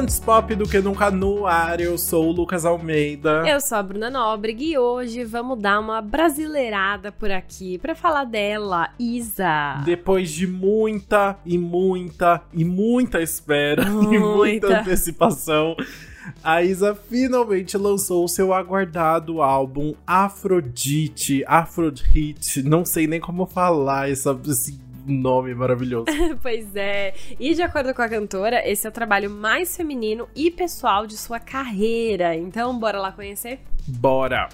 Antes pop do que nunca no ar, eu sou o Lucas Almeida. Eu sou a Bruna Nóbrega e hoje vamos dar uma brasileirada por aqui para falar dela, Isa. Depois de muita e muita e muita espera Muita. e muita antecipação, a Isa finalmente lançou o seu aguardado álbum Afrodite, Afrodite, não sei nem como falar essa, esse nome maravilhoso. pois é. E de acordo com a cantora, esse é o trabalho mais feminino e pessoal de sua carreira. Então, bora lá conhecer? Bora!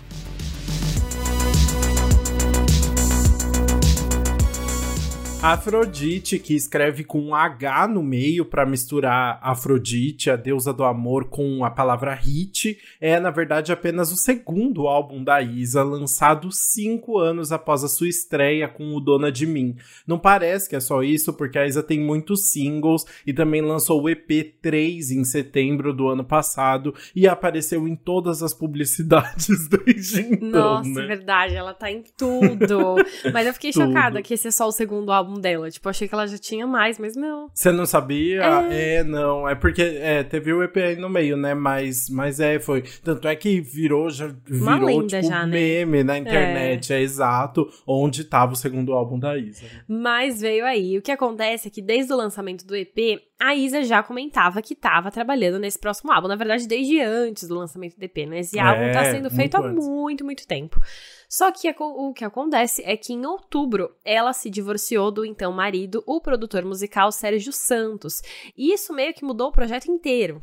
Afrodite, que escreve com um H no meio para misturar Afrodite, a deusa do amor, com a palavra hit, é na verdade apenas o segundo álbum da Isa, lançado cinco anos após a sua estreia com o Dona de Mim. Não parece que é só isso, porque a Isa tem muitos singles e também lançou o EP 3 em setembro do ano passado e apareceu em todas as publicidades desde então. Nossa, né? é verdade, ela tá em tudo. mas eu fiquei chocada que esse é só o segundo álbum dela. Tipo, achei que ela já tinha mais, mas não. Você não sabia? É. não. É porque é, teve o EP aí no meio, né? Mas, mas é, foi. Tanto é que virou, já virou Uma lenda tipo, já, né? meme na internet. É. exato onde tava o segundo álbum da Isa. Mas veio aí. O que acontece é que desde o lançamento do EP, a Isa já comentava que estava trabalhando nesse próximo álbum. Na verdade, desde antes do lançamento do EP, né? Esse álbum É, tá sendo muito feito há antes. muito, muito tempo. Só que o que acontece é que em outubro ela se divorciou do então marido, o produtor musical Sérgio Santos. E isso meio que mudou o projeto inteiro.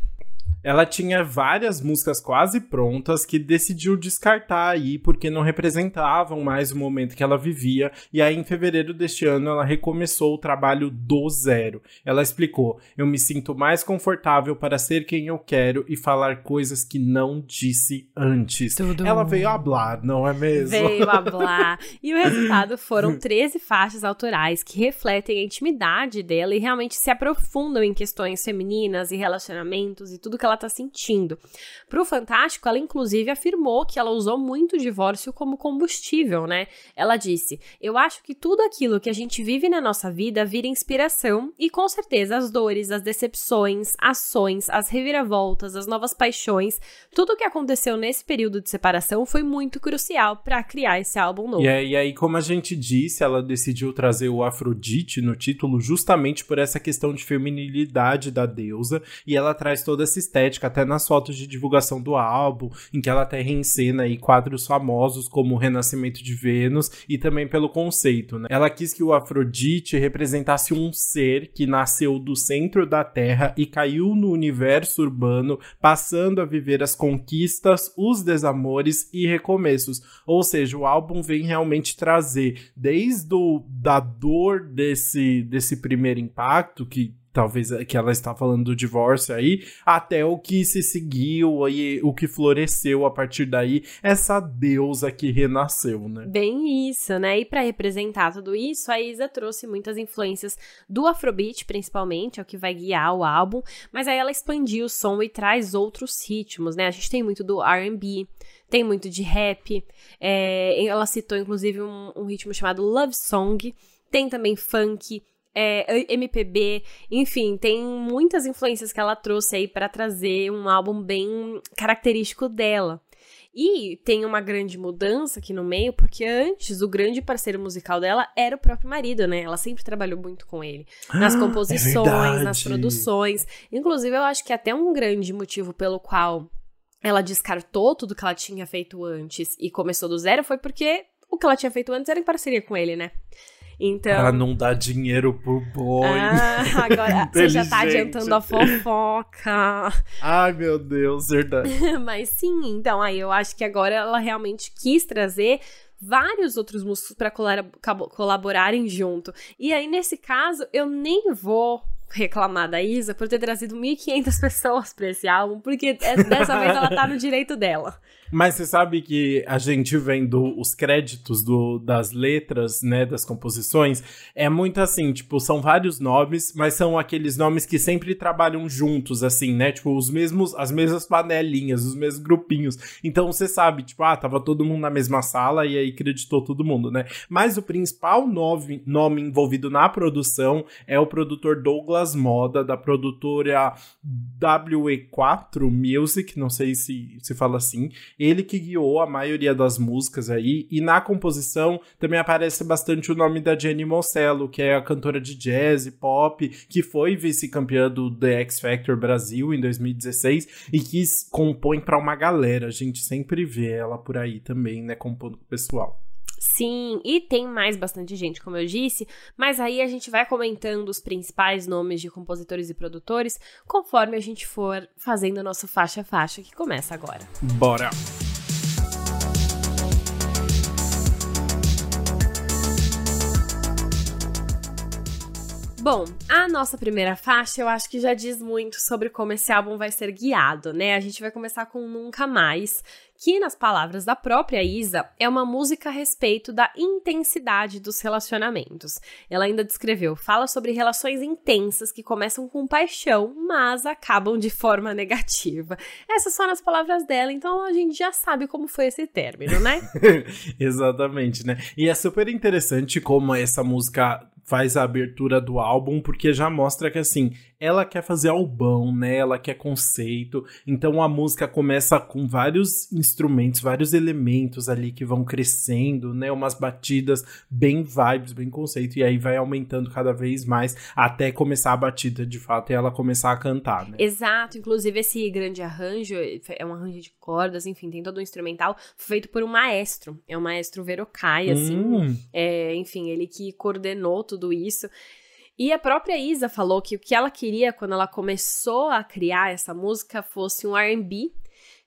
Ela tinha várias músicas quase prontas que decidiu descartar aí porque não representavam mais o momento que ela vivia. E aí, em fevereiro deste ano, ela recomeçou o trabalho do zero. Ela explicou: Eu me sinto mais confortável para ser quem eu quero e falar coisas que não disse antes. Tudo. Ela veio hablar, não é mesmo? Veio a blá. E o resultado foram 13 faixas autorais que refletem a intimidade dela e realmente se aprofundam em questões femininas e relacionamentos e tudo que ela tá sentindo. Pro Fantástico, ela inclusive afirmou que ela usou muito o divórcio como combustível, né? Ela disse: Eu acho que tudo aquilo que a gente vive na nossa vida vira inspiração e com certeza as dores, as decepções, ações, as reviravoltas, as novas paixões, tudo o que aconteceu nesse período de separação foi muito crucial pra criar esse álbum novo. E aí, e aí, como a gente disse, ela decidiu trazer o Afrodite no título justamente por essa questão de feminilidade da deusa. E ela traz toda essa estética, até nas fotos de divulgação do álbum, em que ela até reencena aí quadros famosos como o Renascimento de Vênus e também pelo conceito, né? Ela quis que o Afrodite representasse um ser que nasceu do centro da Terra e caiu no universo urbano, passando a viver as conquistas, os desamores e recomeços. Ou seja, o álbum vem realmente trazer desde o, da dor desse, desse primeiro impacto, que talvez é que ela está falando do divórcio aí, até o que se seguiu aí, o que floresceu a partir daí, essa deusa que renasceu, né? Bem isso, né? E pra representar tudo isso, a Isa trouxe muitas influências do Afrobeat, principalmente, é o que vai guiar o álbum, mas aí ela expandiu o som e traz outros ritmos, né? A gente tem muito do R&B, tem muito de rap, é, ela citou inclusive um, um ritmo chamado Love Song, tem também funk, é, MPB, enfim, tem muitas influências que ela trouxe aí pra trazer um álbum bem característico dela. E tem uma grande mudança aqui no meio, porque antes o grande parceiro musical dela era o próprio marido, né? Ela sempre trabalhou muito com ele. Nas Ah, é composições, verdade. nas produções. Inclusive, eu acho que até um grande motivo pelo qual ela descartou tudo que ela tinha feito antes e começou do zero foi porque o que ela tinha feito antes era em parceria com ele, né? Então. Para não dar dinheiro pro boy. Ah, agora você já tá adiantando a fofoca. Ai, meu Deus, verdade. Mas sim, então aí eu acho que agora ela realmente quis trazer vários outros músicos para colaborarem junto. E aí nesse caso eu nem vou reclamar da Isa por ter trazido 1.500 pessoas pra esse álbum, porque é- dessa vez ela tá no direito dela. Mas você sabe que a gente vendo os créditos do, das letras, né, das composições, é muito assim, tipo, são vários nomes, mas são aqueles nomes que sempre trabalham juntos, assim, né? Tipo, os mesmos, as mesmas panelinhas, os mesmos grupinhos. Então você sabe, tipo, ah, tava todo mundo na mesma sala e aí acreditou todo mundo, né? Mas o principal nome, nome envolvido na produção é o produtor Douglas das Moda, da produtora WE4 Music, não sei se se fala assim. Ele que guiou a maioria das músicas aí, e na composição também aparece bastante o nome da Jenny Moncello, que é a cantora de jazz e pop, que foi vice-campeã do The X Factor Brasil em 2016 e que compõe para uma galera. A gente sempre vê ela por aí também, né, compondo com o pessoal. Sim, e tem mais bastante gente, como eu disse, mas aí a gente vai comentando os principais nomes de compositores e produtores conforme a gente for fazendo a nossa faixa a faixa, que começa agora. Bora! Bom, a nossa primeira faixa eu acho que já diz muito sobre como esse álbum vai ser guiado, né? A gente vai começar com Nunca Mais, que, nas palavras da própria Isa, é uma música a respeito da intensidade dos relacionamentos. Ela ainda descreveu, fala sobre relações intensas que começam com paixão, mas acabam de forma negativa. Essas são as palavras dela, então a gente já sabe como foi esse término, né? Exatamente, né? E é super interessante como essa música faz a abertura do álbum, porque já mostra que assim, ela quer fazer albão, né? Ela quer conceito. Então a música começa com vários instrumentos, vários elementos ali que vão crescendo, né? Umas batidas bem vibes, bem conceito, e aí vai aumentando cada vez mais até começar a batida de fato e ela começar a cantar, né? Exato, inclusive esse grande arranjo é um arranjo de cordas, enfim, tem todo um instrumental feito por um maestro. É um maestro Verocai, assim. Hum. É, enfim, ele que coordenou tudo isso. E a própria Isa falou que o que ela queria quando ela começou a criar essa música fosse um R&B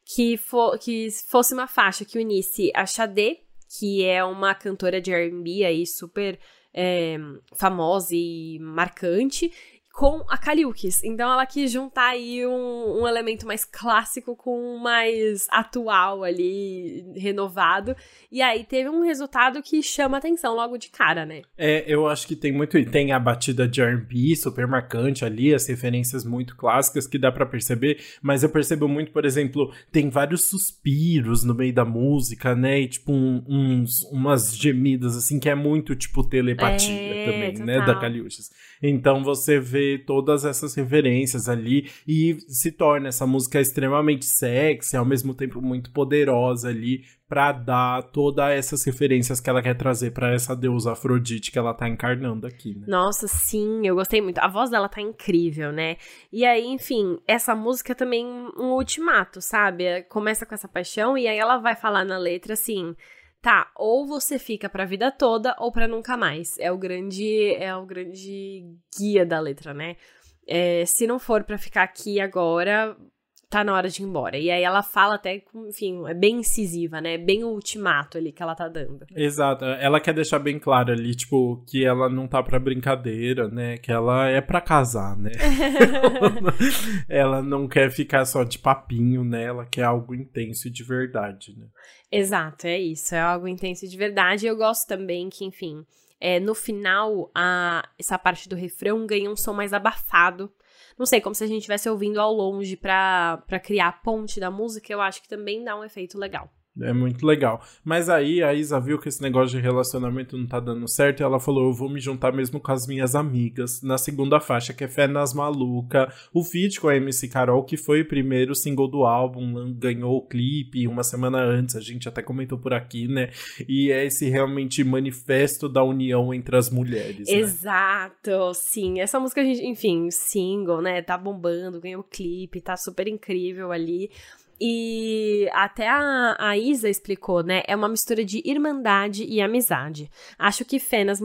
que, fo que fosse uma faixa que unisse a Xadê, que é uma cantora de R&B aí super é, famosa e marcante, com a Kaliukis. Então ela quis juntar aí um, um, elemento mais clássico com um mais atual ali, renovado. E aí teve um resultado que chama atenção logo de cara, né? É, eu acho que tem muito. Tem a batida de RB super marcante ali, as referências muito clássicas que dá para perceber, mas eu percebo muito, por exemplo, tem vários suspiros no meio da música, né? E tipo, um, uns, umas gemidas assim que é muito tipo telepatia é, também, total. né? Da Kaliukis. Então você vê todas essas referências ali e se torna essa música extremamente sexy, ao mesmo tempo muito poderosa ali para dar todas essas referências que ela quer trazer para essa deusa Afrodite que ela tá encarnando aqui, né? Nossa, sim, eu gostei muito. A voz dela tá incrível, né? E aí, enfim, essa música é também um ultimato, sabe? Começa com essa paixão e aí ela vai falar na letra assim: tá, ou você fica pra vida toda ou pra nunca mais. É o grande, é o grande guia da letra, né? É, se não for para ficar aqui agora, tá na hora de ir embora. E aí ela fala até, enfim, é bem incisiva, né? Bem o ultimato ali que ela tá dando. Exato. Ela quer deixar bem claro ali, tipo, que ela não tá pra brincadeira, né? Que ela é pra casar, né? ela não quer ficar só de papinho, né? Ela quer algo intenso de verdade, né? Exato, é isso. É algo intenso de verdade. Eu gosto também que, enfim, é, no final, a, essa parte do refrão ganha um som mais abafado não sei, como se a gente estivesse ouvindo ao longe para criar a ponte da música, eu acho que também dá um efeito legal. É muito legal. Mas aí a Isa viu que esse negócio de relacionamento não tá dando certo e ela falou: eu vou me juntar mesmo com as minhas amigas na segunda faixa, que é Fé nas Maluca. O feat com a MC Carol, que foi o primeiro single do álbum, ganhou o clipe uma semana antes, a gente até comentou por aqui, né? E é esse realmente manifesto da união entre as mulheres. Né? Exato, né? sim. Essa música, a gente, enfim, single, né? Tá bombando, ganhou o clipe, tá super incrível ali. E até a, a, Isa explicou, né? É uma mistura de irmandade e amizade. Acho que Fé nas,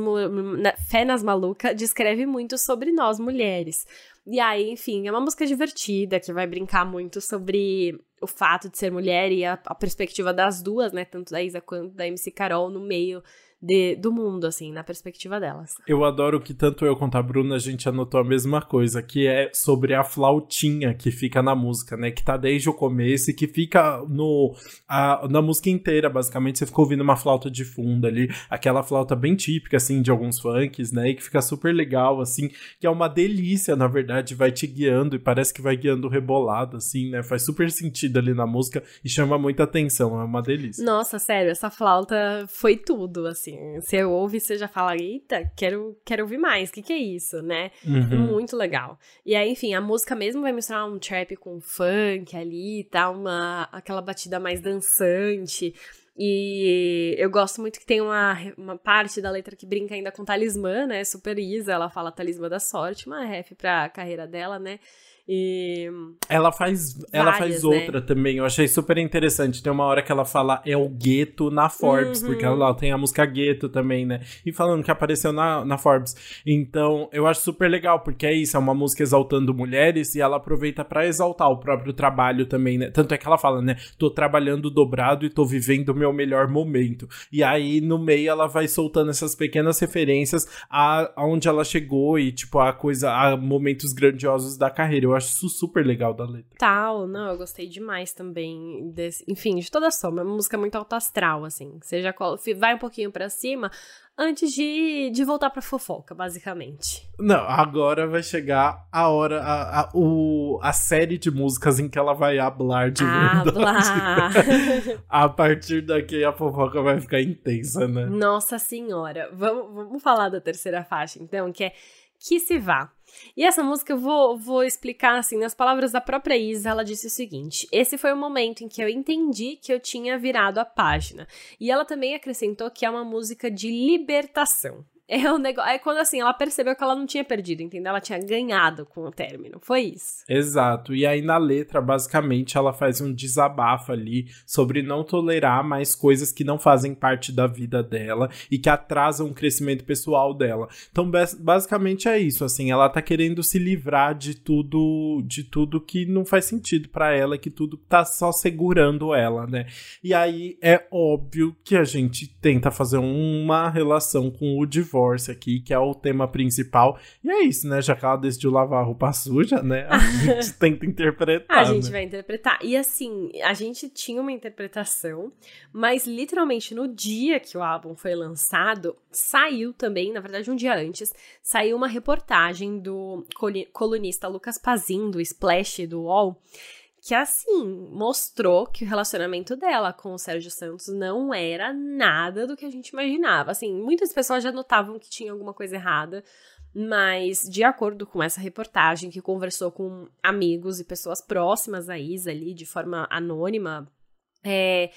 Fé nas Maluca descreve muito sobre nós mulheres. E aí, enfim, é uma música divertida que vai brincar muito sobre o fato de ser mulher e a, a perspectiva das duas, né? Tanto da Isa quanto da MC Carol no meio de, do mundo, assim, na perspectiva delas. Eu adoro que tanto eu quanto a Bruna a gente anotou a mesma coisa, que é sobre a flautinha que fica na música, né? Que tá desde o começo e que fica no a, na música inteira, basicamente. Você ficou ouvindo uma flauta de fundo ali, aquela flauta bem típica, assim, de alguns funks, né? E que fica super legal, assim, que é uma delícia, na verdade, vai te guiando e parece que vai guiando rebolado, assim, né? Faz super sentido ali na música e chama muita atenção, é uma delícia. Nossa, sério, essa flauta foi tudo, assim assim. Você ouve e você já fala, eita, quero, quero ouvir mais, o que, que é isso, né? Uhum. Muito legal. E aí, enfim, a música mesmo vai misturar um trap com funk ali, tá? Uma, aquela batida mais dançante. E eu gosto muito que tem uma, uma parte da letra que brinca ainda com talismã, né? Super Isa, ela fala talismã da sorte, uma ref pra carreira dela, né? E Ela faz, ela faz Várias, né? outra também. Eu achei super interessante. Tem uma hora que ela fala é o gueto na Forbes, Uhum. porque ela tem a música gueto também, né? E falando que apareceu na, na Forbes. Então, eu acho super legal, porque é isso, é uma música exaltando mulheres e ela aproveita pra exaltar o próprio trabalho também, né? Tanto é que ela fala, né? Tô trabalhando dobrado e tô vivendo o meu melhor momento. E aí, no meio, ela vai soltando essas pequenas referências a aonde ela chegou e, tipo, a coisa, a momentos grandiosos da carreira. Eu acho isso super legal da letra. tal, não, eu gostei demais também desse, enfim, de toda a soma, é uma música muito alto astral, assim, você já vai um pouquinho pra cima antes de, de voltar pra fofoca, basicamente. Não, agora vai chegar a hora, a, a, o, a série de músicas em que ela vai hablar de Ah, verdade. A partir daqui a fofoca vai ficar intensa, né? Nossa senhora, vamos, vamos falar da terceira faixa, então, que é Que Se Vá. E essa música eu vou, vou explicar assim, nas palavras da própria Isa, ela disse o seguinte: Esse foi o momento em que eu entendi que eu tinha virado a página. E ela também acrescentou que é uma música de libertação. É um negócio. É quando assim, ela percebeu que ela não tinha perdido, entendeu? Ela tinha ganhado com o término. Foi isso. Exato. E aí na letra, basicamente, ela faz um desabafo ali sobre não tolerar mais coisas que não fazem parte da vida dela e que atrasam o crescimento pessoal dela. Então, bas- basicamente é isso, assim, ela tá querendo se livrar de tudo, de tudo que não faz sentido pra ela, que tudo tá só segurando ela, né? E aí é óbvio que a gente tenta fazer uma relação com o divórcio aqui, que é o tema principal. E é isso, né? Já que ela decidiu lavar a roupa suja, né? A gente tenta interpretar. A gente né? vai interpretar. E assim, a gente tinha uma interpretação, mas literalmente no dia que o álbum foi lançado, saiu também, na verdade um dia antes, saiu uma reportagem do colunista Lucas Pazin, do Splash, do UOL, que assim, mostrou que o relacionamento dela com o Sérgio Santos não era nada do que a gente imaginava. Assim, muitas pessoas já notavam que tinha alguma coisa errada, mas de acordo com essa reportagem que conversou com amigos e pessoas próximas a Isa ali de forma anônima, é,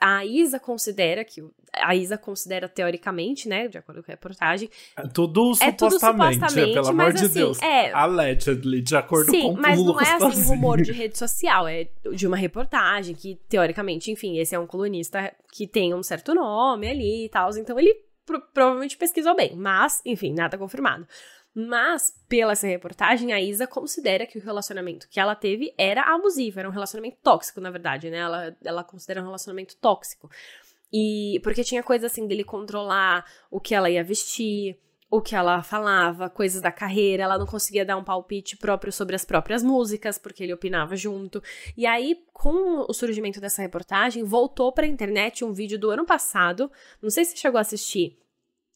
a Isa considera que a Isa considera teoricamente, né, de acordo com a reportagem, Tudo é tudo supostamente, supostamente, pelo amor mas de assim, Deus. é, Allegedly, de acordo Sim, com mas o não Lucas é assim rumor de rede social, é de uma reportagem que, teoricamente, enfim, esse é um colunista que tem um certo nome ali e tal, então ele pro- provavelmente pesquisou bem, mas, enfim, nada confirmado. Mas, pela essa reportagem, a Isa considera que o relacionamento que ela teve era abusivo, era um relacionamento tóxico, na verdade, né? Ela, ela considera um relacionamento tóxico. E porque tinha coisa assim dele controlar o que ela ia vestir, o que ela falava, coisas da carreira, ela não conseguia dar um palpite próprio sobre as próprias músicas, porque ele opinava junto. E aí, com o surgimento dessa reportagem, voltou pra internet um vídeo do ano passado, não sei se chegou a assistir,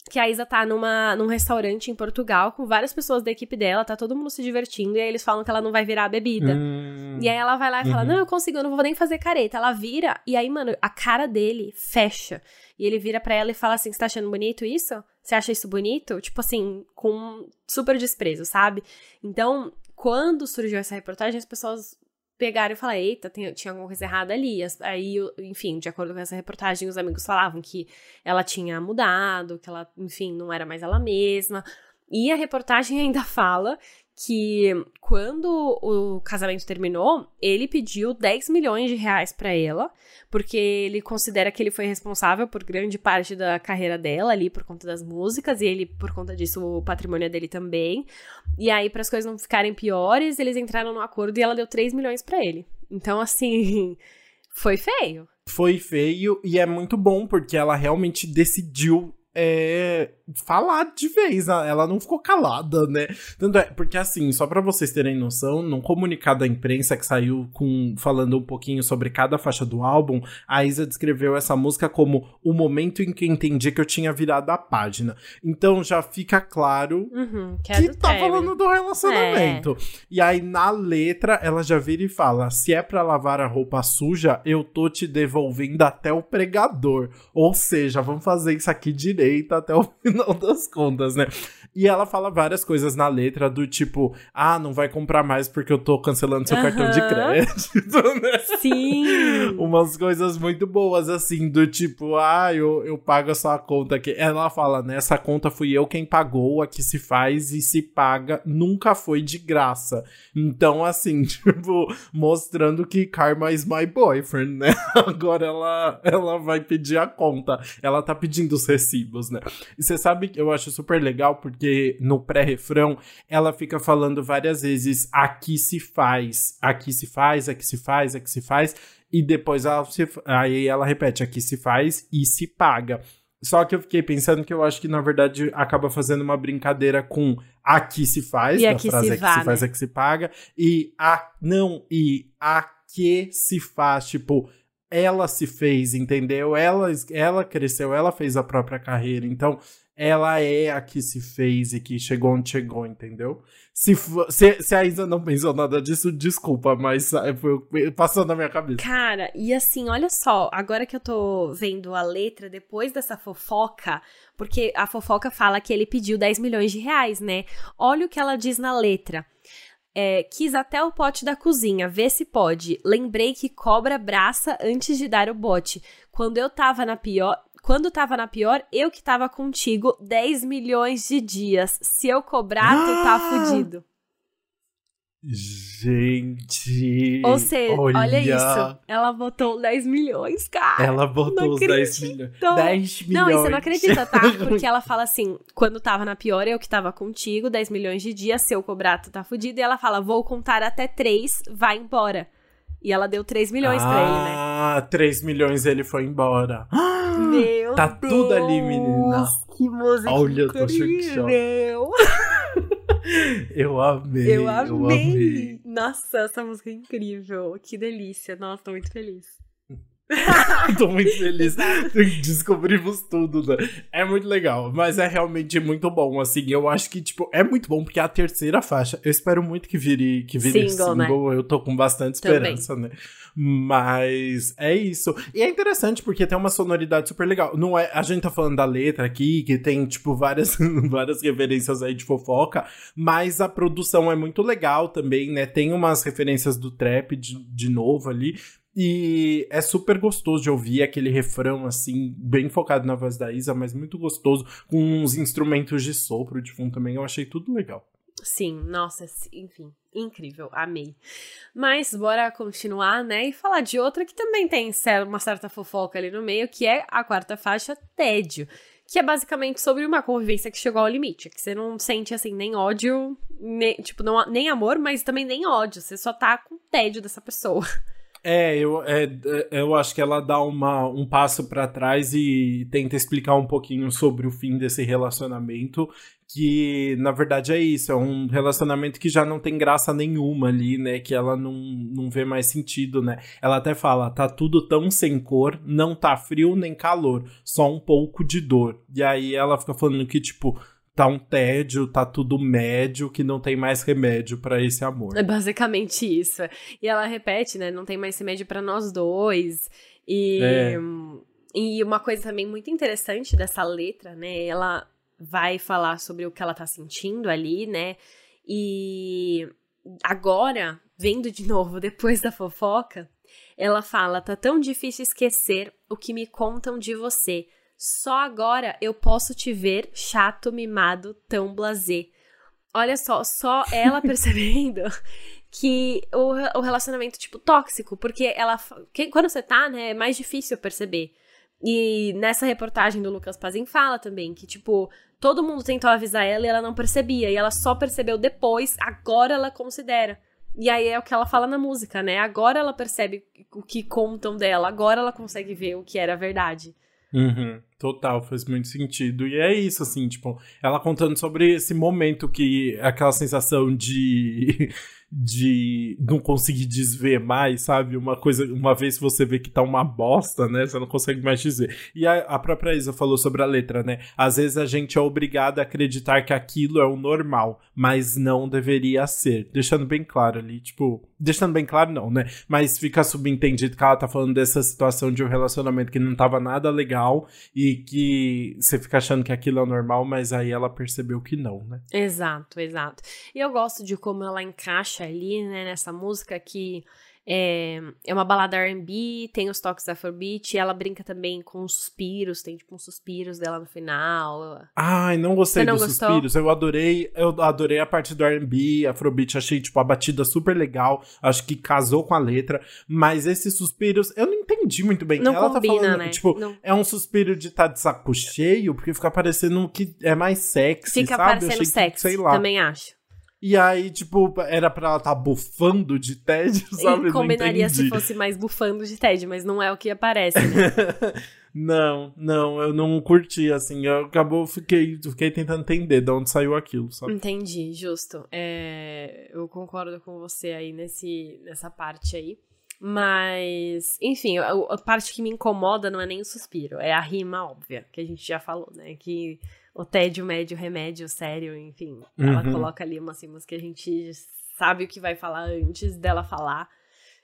que a Isa tá numa, num restaurante em Portugal com várias pessoas da equipe dela, tá todo mundo se divertindo, e aí eles falam que ela não vai virar a bebida. Hum, E aí ela vai lá e fala: Uhum. Não, eu consigo, eu não vou nem fazer careta. Ela vira, e aí, mano, a cara dele fecha. E ele vira pra ela e fala assim: Você tá achando bonito isso? Você acha isso bonito? Tipo assim, com super desprezo, sabe? Então, quando surgiu essa reportagem, as pessoas pegaram e falaram: Eita, tem- tinha alguma coisa errada ali. Aí, enfim, de acordo com essa reportagem, os amigos falavam que ela tinha mudado, que ela, enfim, não era mais ela mesma. E a reportagem ainda fala que quando o casamento terminou, ele pediu 10 milhões de reais pra ela, porque ele considera que ele foi responsável por grande parte da carreira dela ali por conta das músicas e ele por conta disso o patrimônio é dele também. E aí para as coisas não ficarem piores, eles entraram no acordo e ela deu 3 milhões pra ele. Então assim, foi feio. Foi feio e é muito bom porque ela realmente decidiu é, falar de vez, ela não ficou calada, né? Tanto é, porque assim, só pra vocês terem noção, num comunicado da imprensa que saiu com falando um pouquinho sobre cada faixa do álbum, a Isa descreveu essa música como o momento em que entendi que eu tinha virado a página. Então já fica claro Uhum, que é que tá falando do relacionamento. E aí, na letra, ela já vira e fala: se é pra lavar a roupa suja, eu tô te devolvendo até o pregador. Ou seja, vamos fazer isso aqui direto. Direita até o final das contas, né? E ela fala várias coisas na letra do tipo, ah, não vai comprar mais porque eu tô cancelando seu cartão de crédito, né? Sim. Umas coisas muito boas, assim, do tipo, ah, eu, eu pago a sua conta aqui. Ela fala, né? Essa conta fui eu quem pagou, a que se faz e se paga, nunca foi de graça. Então, assim, tipo, mostrando que Karma is my boyfriend, né? Agora ela, ela vai pedir a conta. Ela tá pedindo os recibos, né? E você sabe que eu acho super legal porque no pré-refrão ela fica falando várias vezes aqui se faz, aqui se faz, aqui se faz, aqui se faz. E depois ela se, aí ela repete aqui se faz e se paga. Só que eu fiquei pensando que eu acho que, na verdade, acaba fazendo uma brincadeira com aqui se faz, E da frase se aqui vá, se faz, né? aqui se paga, e a não, e a que se faz, tipo, ela se fez, entendeu? Ela, ela cresceu, ela fez a própria carreira, então ela é a que se fez e que chegou onde chegou, entendeu? Se, se, se a Isa não pensou nada disso, desculpa, mas ah, foi passou na minha cabeça. Cara, e assim, olha só, agora que eu tô vendo a letra depois dessa fofoca, porque a fofoca fala que ele pediu 10 milhões de reais, né? Olha o que ela diz na letra. É, quis até o pote da cozinha, vê se pode. Lembrei que cobra braça antes de dar o bote. Quando eu tava na pior. Quando tava na pior, eu que tava contigo 10 milhões de dias. Se eu cobrar, tu tá fudido. Gente. Ou seja, olha, olha isso. Ela botou 10 milhões, cara. Ela botou os 10 acredito. milhões. 10 milhões. Não, e você não acredita, tá? Porque ela fala assim: quando tava na pior, eu que tava contigo, 10 milhões de dias, se eu cobrar, tu tá fudido. E ela fala: vou contar até 3, vai embora. E ela deu 3 milhões pra ele, né? Ah, 3 milhões ele foi embora. Meu tá Deus, tudo ali, menina. Que música Olha, eu tô incrível. Eu amei. Eu amei. Eu amei. Nossa, essa música é incrível. Que delícia. Nossa, tô muito feliz. Tô muito feliz. Descobrimos tudo, né? É muito legal, mas é realmente muito bom, assim. Eu acho que, tipo, é muito bom porque é a terceira faixa. Eu espero muito que vire, que vire Single, single. né? Eu tô com bastante Também. esperança, né? Mas é isso. E é interessante porque tem uma sonoridade super legal. Não é, a gente tá falando da letra aqui, que tem, tipo, várias, várias referências aí de fofoca, mas a produção é muito legal também, né? Tem umas referências do trap de, de novo ali. E é super gostoso de ouvir aquele refrão, assim, bem focado na voz da Isa, mas muito gostoso, com uns instrumentos de sopro de fundo também. Eu achei tudo legal. Sim, nossa, enfim, incrível, amei. Mas bora continuar, né? E falar de outra que também tem uma certa fofoca ali no meio, que é a quarta faixa, Tédio. Que é basicamente sobre uma convivência que chegou ao limite. Que você não sente, assim, nem ódio, nem, tipo, não, nem amor, mas também nem ódio. Você só tá com tédio dessa pessoa. É, eu, é, eu acho que ela dá uma, um passo pra trás e tenta explicar um pouquinho sobre o fim desse relacionamento, que na verdade é isso, é um relacionamento que já não tem graça nenhuma ali, né, que ela não, não vê mais sentido, né. Ela até fala, tá tudo tão sem cor, não tá frio nem calor, só um pouco de dor. E aí ela fica falando que, tipo, tá um tédio, tá tudo médio, que não tem mais remédio pra esse amor. É basicamente isso. E ela repete, né? Não tem mais remédio pra nós dois. E, É. e uma coisa também muito interessante dessa letra, né? Ela vai falar sobre o que ela tá sentindo ali, né? E agora, vendo de novo, depois da fofoca, ela fala: tá tão difícil esquecer o que me contam de você. Só agora eu posso te ver chato, mimado, tão blasé. Olha só, só ela percebendo que o, o relacionamento, tipo, tóxico, porque ela. que- quando você tá, né, é mais difícil perceber. E nessa reportagem do Lucas Pazin fala também que, tipo, todo mundo tentou avisar ela e ela não percebia. E ela só percebeu depois, agora ela considera. E aí é o que ela fala na música, né? Agora ela percebe o que contam dela, agora ela consegue ver o que era verdade. Uhum, total, faz muito sentido. E é isso, assim, tipo, ela contando sobre esse momento que aquela sensação de. de não conseguir desver mais, sabe? Uma coisa, uma vez você vê que tá uma bosta, né? Você não consegue mais dizer. E a, a própria Isa falou sobre a letra, né? Às vezes a gente é obrigado a acreditar que aquilo é o normal, mas não deveria ser. Deixando bem claro ali, tipo. Deixando bem claro, não, né? Mas fica subentendido que ela tá falando dessa situação de um relacionamento que não tava nada legal e que você fica achando que aquilo é normal, mas aí ela percebeu que não, né? Exato, exato. E eu gosto de como ela encaixa ali, né, nessa música que é, é uma balada R&B, tem os toques afrobeat, e ela brinca também com suspiros, tem tipo uns suspiros dela no final. Ai, não gostei dos suspiros, eu adorei, eu adorei a parte do R&B, afrobeat, achei tipo a batida super legal, acho que casou com a letra, mas esses suspiros, eu não entendi muito bem. Não ela tá combina, tá falando, né? tipo, não. é um suspiro de estar tá de saco cheio, porque fica parecendo que é mais sexy, Fica sabe? parecendo sexy, sei lá. também acho. E aí, tipo, era pra ela estar tá bufando de tédio, sabe? E combinaria se fosse mais bufando de tédio, mas não é o que aparece, né? não, não, eu não curti, assim. Eu acabou, fiquei, fiquei tentando entender de onde saiu aquilo, sabe? Entendi, justo. É, eu concordo com você aí nesse, nessa parte aí. Mas, enfim, a, a parte que me incomoda não é nem o suspiro, é a rima óbvia, que a gente já falou, né? Que o tédio, médio, remédio, sério, enfim. Uhum. Ela coloca ali umas rimas que a gente sabe o que vai falar antes dela falar.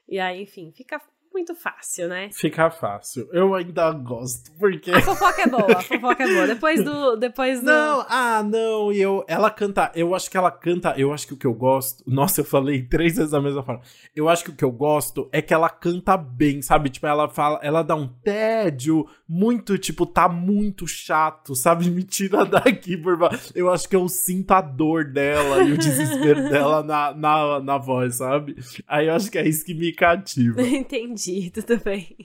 E aí, enfim, fica muito fácil, né? Fica fácil. Eu ainda gosto, porque. A fofoca é boa, a fofoca é boa. Depois do. Depois do... Não, ah, não. E eu, ela canta. Eu acho que ela canta. Eu acho que o que eu gosto. Nossa, eu falei três vezes a mesma forma. Eu acho que o que eu gosto é que ela canta bem, sabe? Tipo, ela fala. Ela dá um tédio muito, tipo, tá muito chato, sabe? Me tira daqui, por. Eu acho que eu sinto a dor dela e o desespero dela na, na, na voz, sabe? Aí eu acho que é isso que me cativa. Entendi entendi, tudo bem.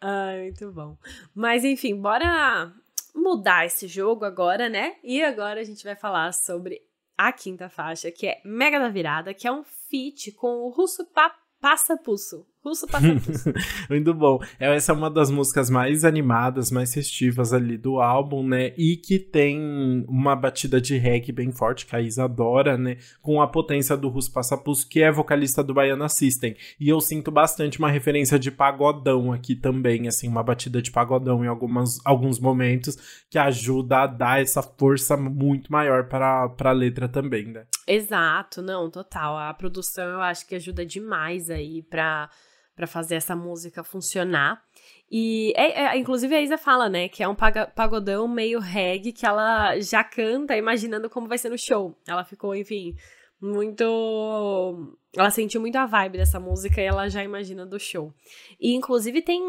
Ai, muito bom. Mas enfim, bora mudar esse jogo agora, né? E agora a gente vai falar sobre a quinta faixa, que é Mega da Virada, que é um feat com o Russo pa Passa Pulso. Russo Passa Pulso. Muito bom. Essa é uma das músicas mais animadas, mais festivas ali do álbum, né? E que tem uma batida de reggae bem forte, que a Isa adora, né? Com a potência do Russo Passa Pulso, que é vocalista do Baiana System. E eu sinto bastante uma referência de pagodão aqui também, assim, uma batida de pagodão em algumas, alguns momentos, que ajuda a dar essa força muito maior para a letra também, né? Exato, não, total. A produção eu acho que ajuda demais aí pra, pra fazer essa música funcionar. E, é, é, inclusive, a Isa fala, né, que é um pagodão meio reggae que ela já canta imaginando como vai ser no show. Ela ficou, enfim, muito. Ela sentiu muito a vibe dessa música e ela já imagina do show. E, inclusive, tem,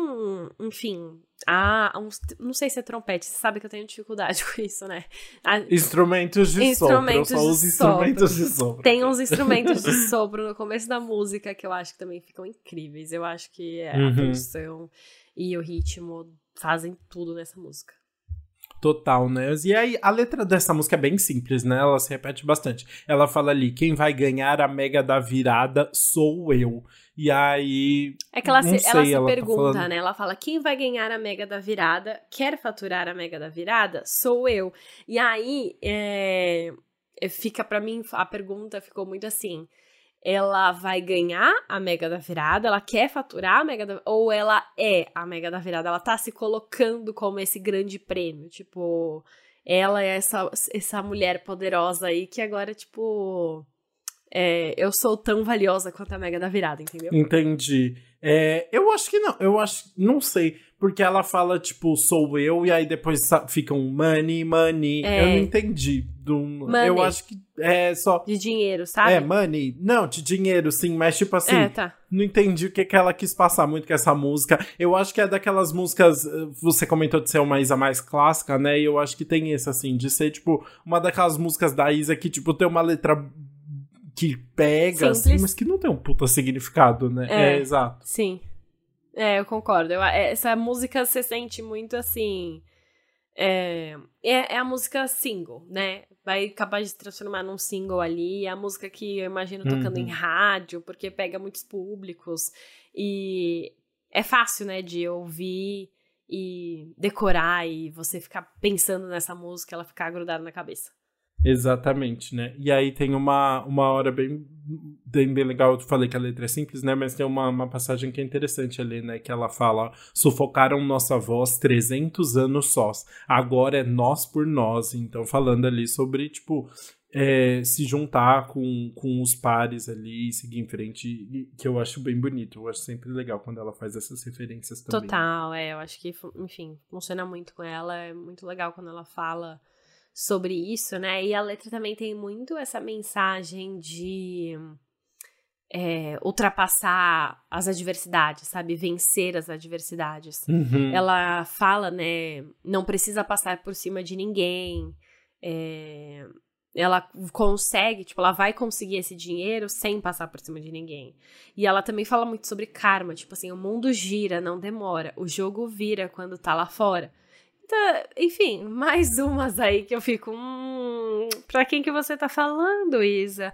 enfim, ah, uns, não sei se é trompete, você sabe que eu tenho dificuldade com isso, né? Ah, instrumentos de instrumentos sopro, eu só uso instrumentos de sopro. Tem uns instrumentos de sopro no começo da música que eu acho que também ficam incríveis. Eu acho que é uhum. a produção e o ritmo fazem tudo nessa música. Total, né? E aí, a letra dessa música é bem simples, né? Ela se repete bastante. Ela fala ali: quem vai ganhar a mega da virada sou eu. E aí. É que ela se, sei, ela se ela tá pergunta, tá né? Ela fala: quem vai ganhar a mega da virada? Quer faturar a mega da virada? Sou eu. E aí, é, fica para mim, a pergunta ficou muito assim ela vai ganhar a Mega da Virada, ela quer faturar a Mega da ou ela é a Mega da Virada, ela tá se colocando como esse grande prêmio, tipo, ela é essa, essa mulher poderosa aí que agora, tipo, é, eu sou tão valiosa quanto a Mega da Virada, entendeu? Entendi. É, eu acho que não, eu acho, não sei, porque ela fala, tipo, sou eu, e aí depois fica um money, money. É. Eu não entendi. Money. Eu acho que é só. De dinheiro, sabe? É, money. Não, de dinheiro, sim, mas tipo assim. É, tá. Não entendi o que, que ela quis passar muito com essa música. Eu acho que é daquelas músicas. Eh, você comentou de ser uma Isa mais clássica, né? E eu acho que tem esse, assim, de ser, tipo, uma daquelas músicas da Isa que, tipo, tem uma letra que pega, assim, mas que não tem um puta significado, né? É, é exato. Sim. É, eu concordo. Eu, essa música você sente muito assim. É, é, é, a música single, né? Vai acabar de se transformar num single ali. A música que eu imagino tocando uhum. em rádio, porque pega muitos públicos. E é fácil, né, de ouvir e decorar e você ficar pensando nessa música, ela ficar grudada na cabeça. Exatamente, né? E aí tem uma, uma hora bem, bem, bem legal, eu falei que a letra é simples, né? Mas tem uma, uma passagem que é interessante ali, né? Que ela fala, sufocaram nossa voz 300 anos sós, agora é nós por nós. Então falando ali sobre, tipo, é, se juntar com, com os pares ali e seguir em frente, que eu acho bem bonito. Eu acho sempre legal quando ela faz essas referências também. Total, é. Eu acho que, enfim, funciona muito com ela. É muito legal quando ela fala sobre isso, né? E a letra também tem muito essa mensagem de é, ultrapassar as adversidades, sabe? Vencer as adversidades. Uhum. Ela fala, né? Não precisa passar por cima de ninguém. É, ela consegue, tipo, ela vai conseguir esse dinheiro sem passar por cima de ninguém. E ela também fala muito sobre karma, tipo assim, o mundo gira, não demora. O jogo vira quando tá lá fora. Então, enfim, mais umas aí que eu fico. Hum, pra quem que você tá falando, Isa?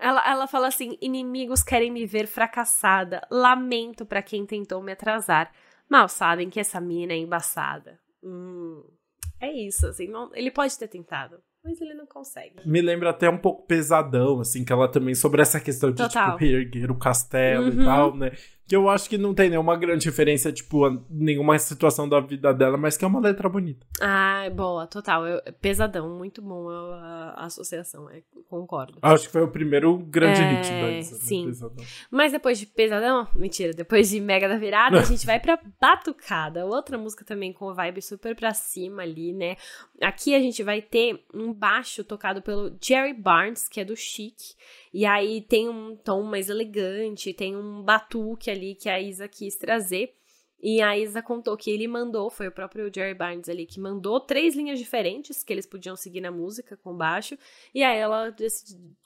Ela, ela fala assim: inimigos querem me ver fracassada. Lamento para quem tentou me atrasar. Mal sabem que essa mina é embaçada. Hum, é isso, assim. Não, ele pode ter tentado mas ele não consegue. Me lembra até um pouco pesadão, assim, que ela também, sobre essa questão de, Total. tipo, reerguer o castelo Uhum. e tal, né? Que eu acho que não tem nenhuma grande referência, tipo, a nenhuma situação da vida dela, mas que é uma letra bonita. Ah, boa, total. Eu, pesadão, muito bom a, a associação, é, concordo. Acho que foi o primeiro grande É, hit da Isa, né? sim. Pesadão. Mas depois de Pesadão, mentira, depois de Mega da Virada, a gente vai pra Batucada, outra música também com vibe super pra cima ali, né? Aqui a gente vai ter um baixo tocado pelo Jerry Barnes, que é do Chic, e aí tem um tom mais elegante, tem um batuque ali que a Isa quis trazer. E a Isa contou que ele mandou, foi o próprio Jerry Barnes ali, que mandou três linhas diferentes que eles podiam seguir na música com baixo. E aí ela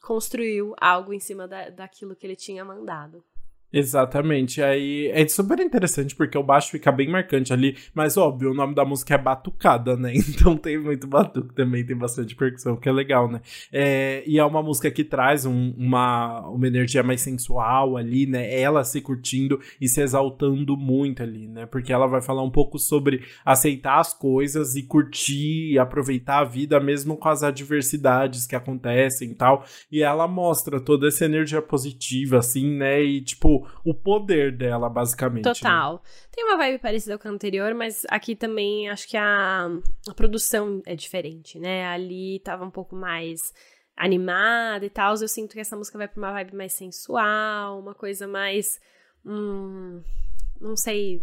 construiu algo em cima da, daquilo que ele tinha mandado. Exatamente. Aí é super interessante porque o baixo fica bem marcante ali, mas óbvio, o nome da música é Batucada, né? Então tem muito batuque também, tem bastante percussão, que é legal, né? É, e é uma música que traz um- uma, uma energia mais sensual ali, né? Ela se curtindo e se exaltando muito ali, né? Porque ela vai falar um pouco sobre aceitar as coisas e curtir e aproveitar a vida mesmo com as adversidades que acontecem e tal. E ela mostra toda essa energia positiva, assim, né? E, tipo, o poder dela, basicamente. né? Total. Tem uma vibe parecida com a anterior, mas aqui também acho que a, a produção é diferente, né? Ali tava um pouco mais animada e tal. Eu sinto que essa música vai pra uma vibe mais sensual, uma coisa mais. Hum, não sei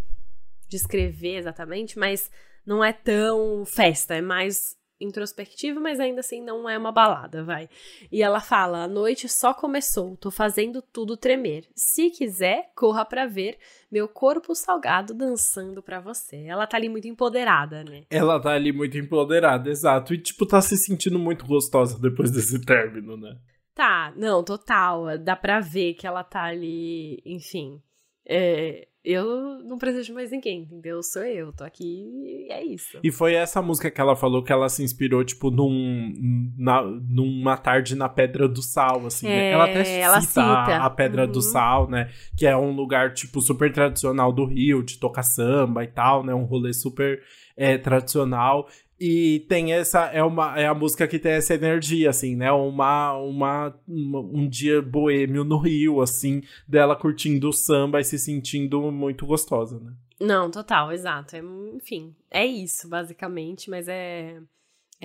descrever exatamente, mas não é tão festa, é mais introspectivo, mas ainda assim não é uma balada, vai. E ela fala: "A noite só começou, tô fazendo tudo tremer. Se quiser, corra pra ver meu corpo salgado dançando pra você". Ela tá ali muito empoderada, né? Ela tá ali muito empoderada, exato. E, tipo, tá se sentindo muito gostosa depois desse término, né? Tá, não, total. Dá pra ver que ela tá ali, enfim. É, eu não preciso de mais ninguém, entendeu? Sou eu, tô aqui e é isso. E foi essa música que ela falou que ela se inspirou, tipo, num, na- numa tarde na Pedra do Sal, assim, né? É, Ela até ela cita, cita. A, Pedra do Uhum. Sal, né? Que é um lugar, tipo, super tradicional do Rio, de tocar samba e tal, né? Um rolê super é, tradicional. E tem essa, é, uma, é a música que tem essa energia, assim, né? Uma, uma, uma- um dia boêmio no Rio, assim, dela curtindo o samba e se sentindo muito gostosa, né? Não, total, exato. É, enfim, é isso, basicamente, mas é.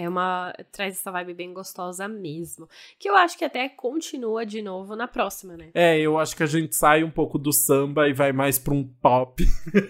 É uma. Traz essa vibe bem gostosa mesmo. Que eu acho que até continua de novo na próxima, né? É, eu acho que a gente sai um pouco do samba e vai mais pra um pop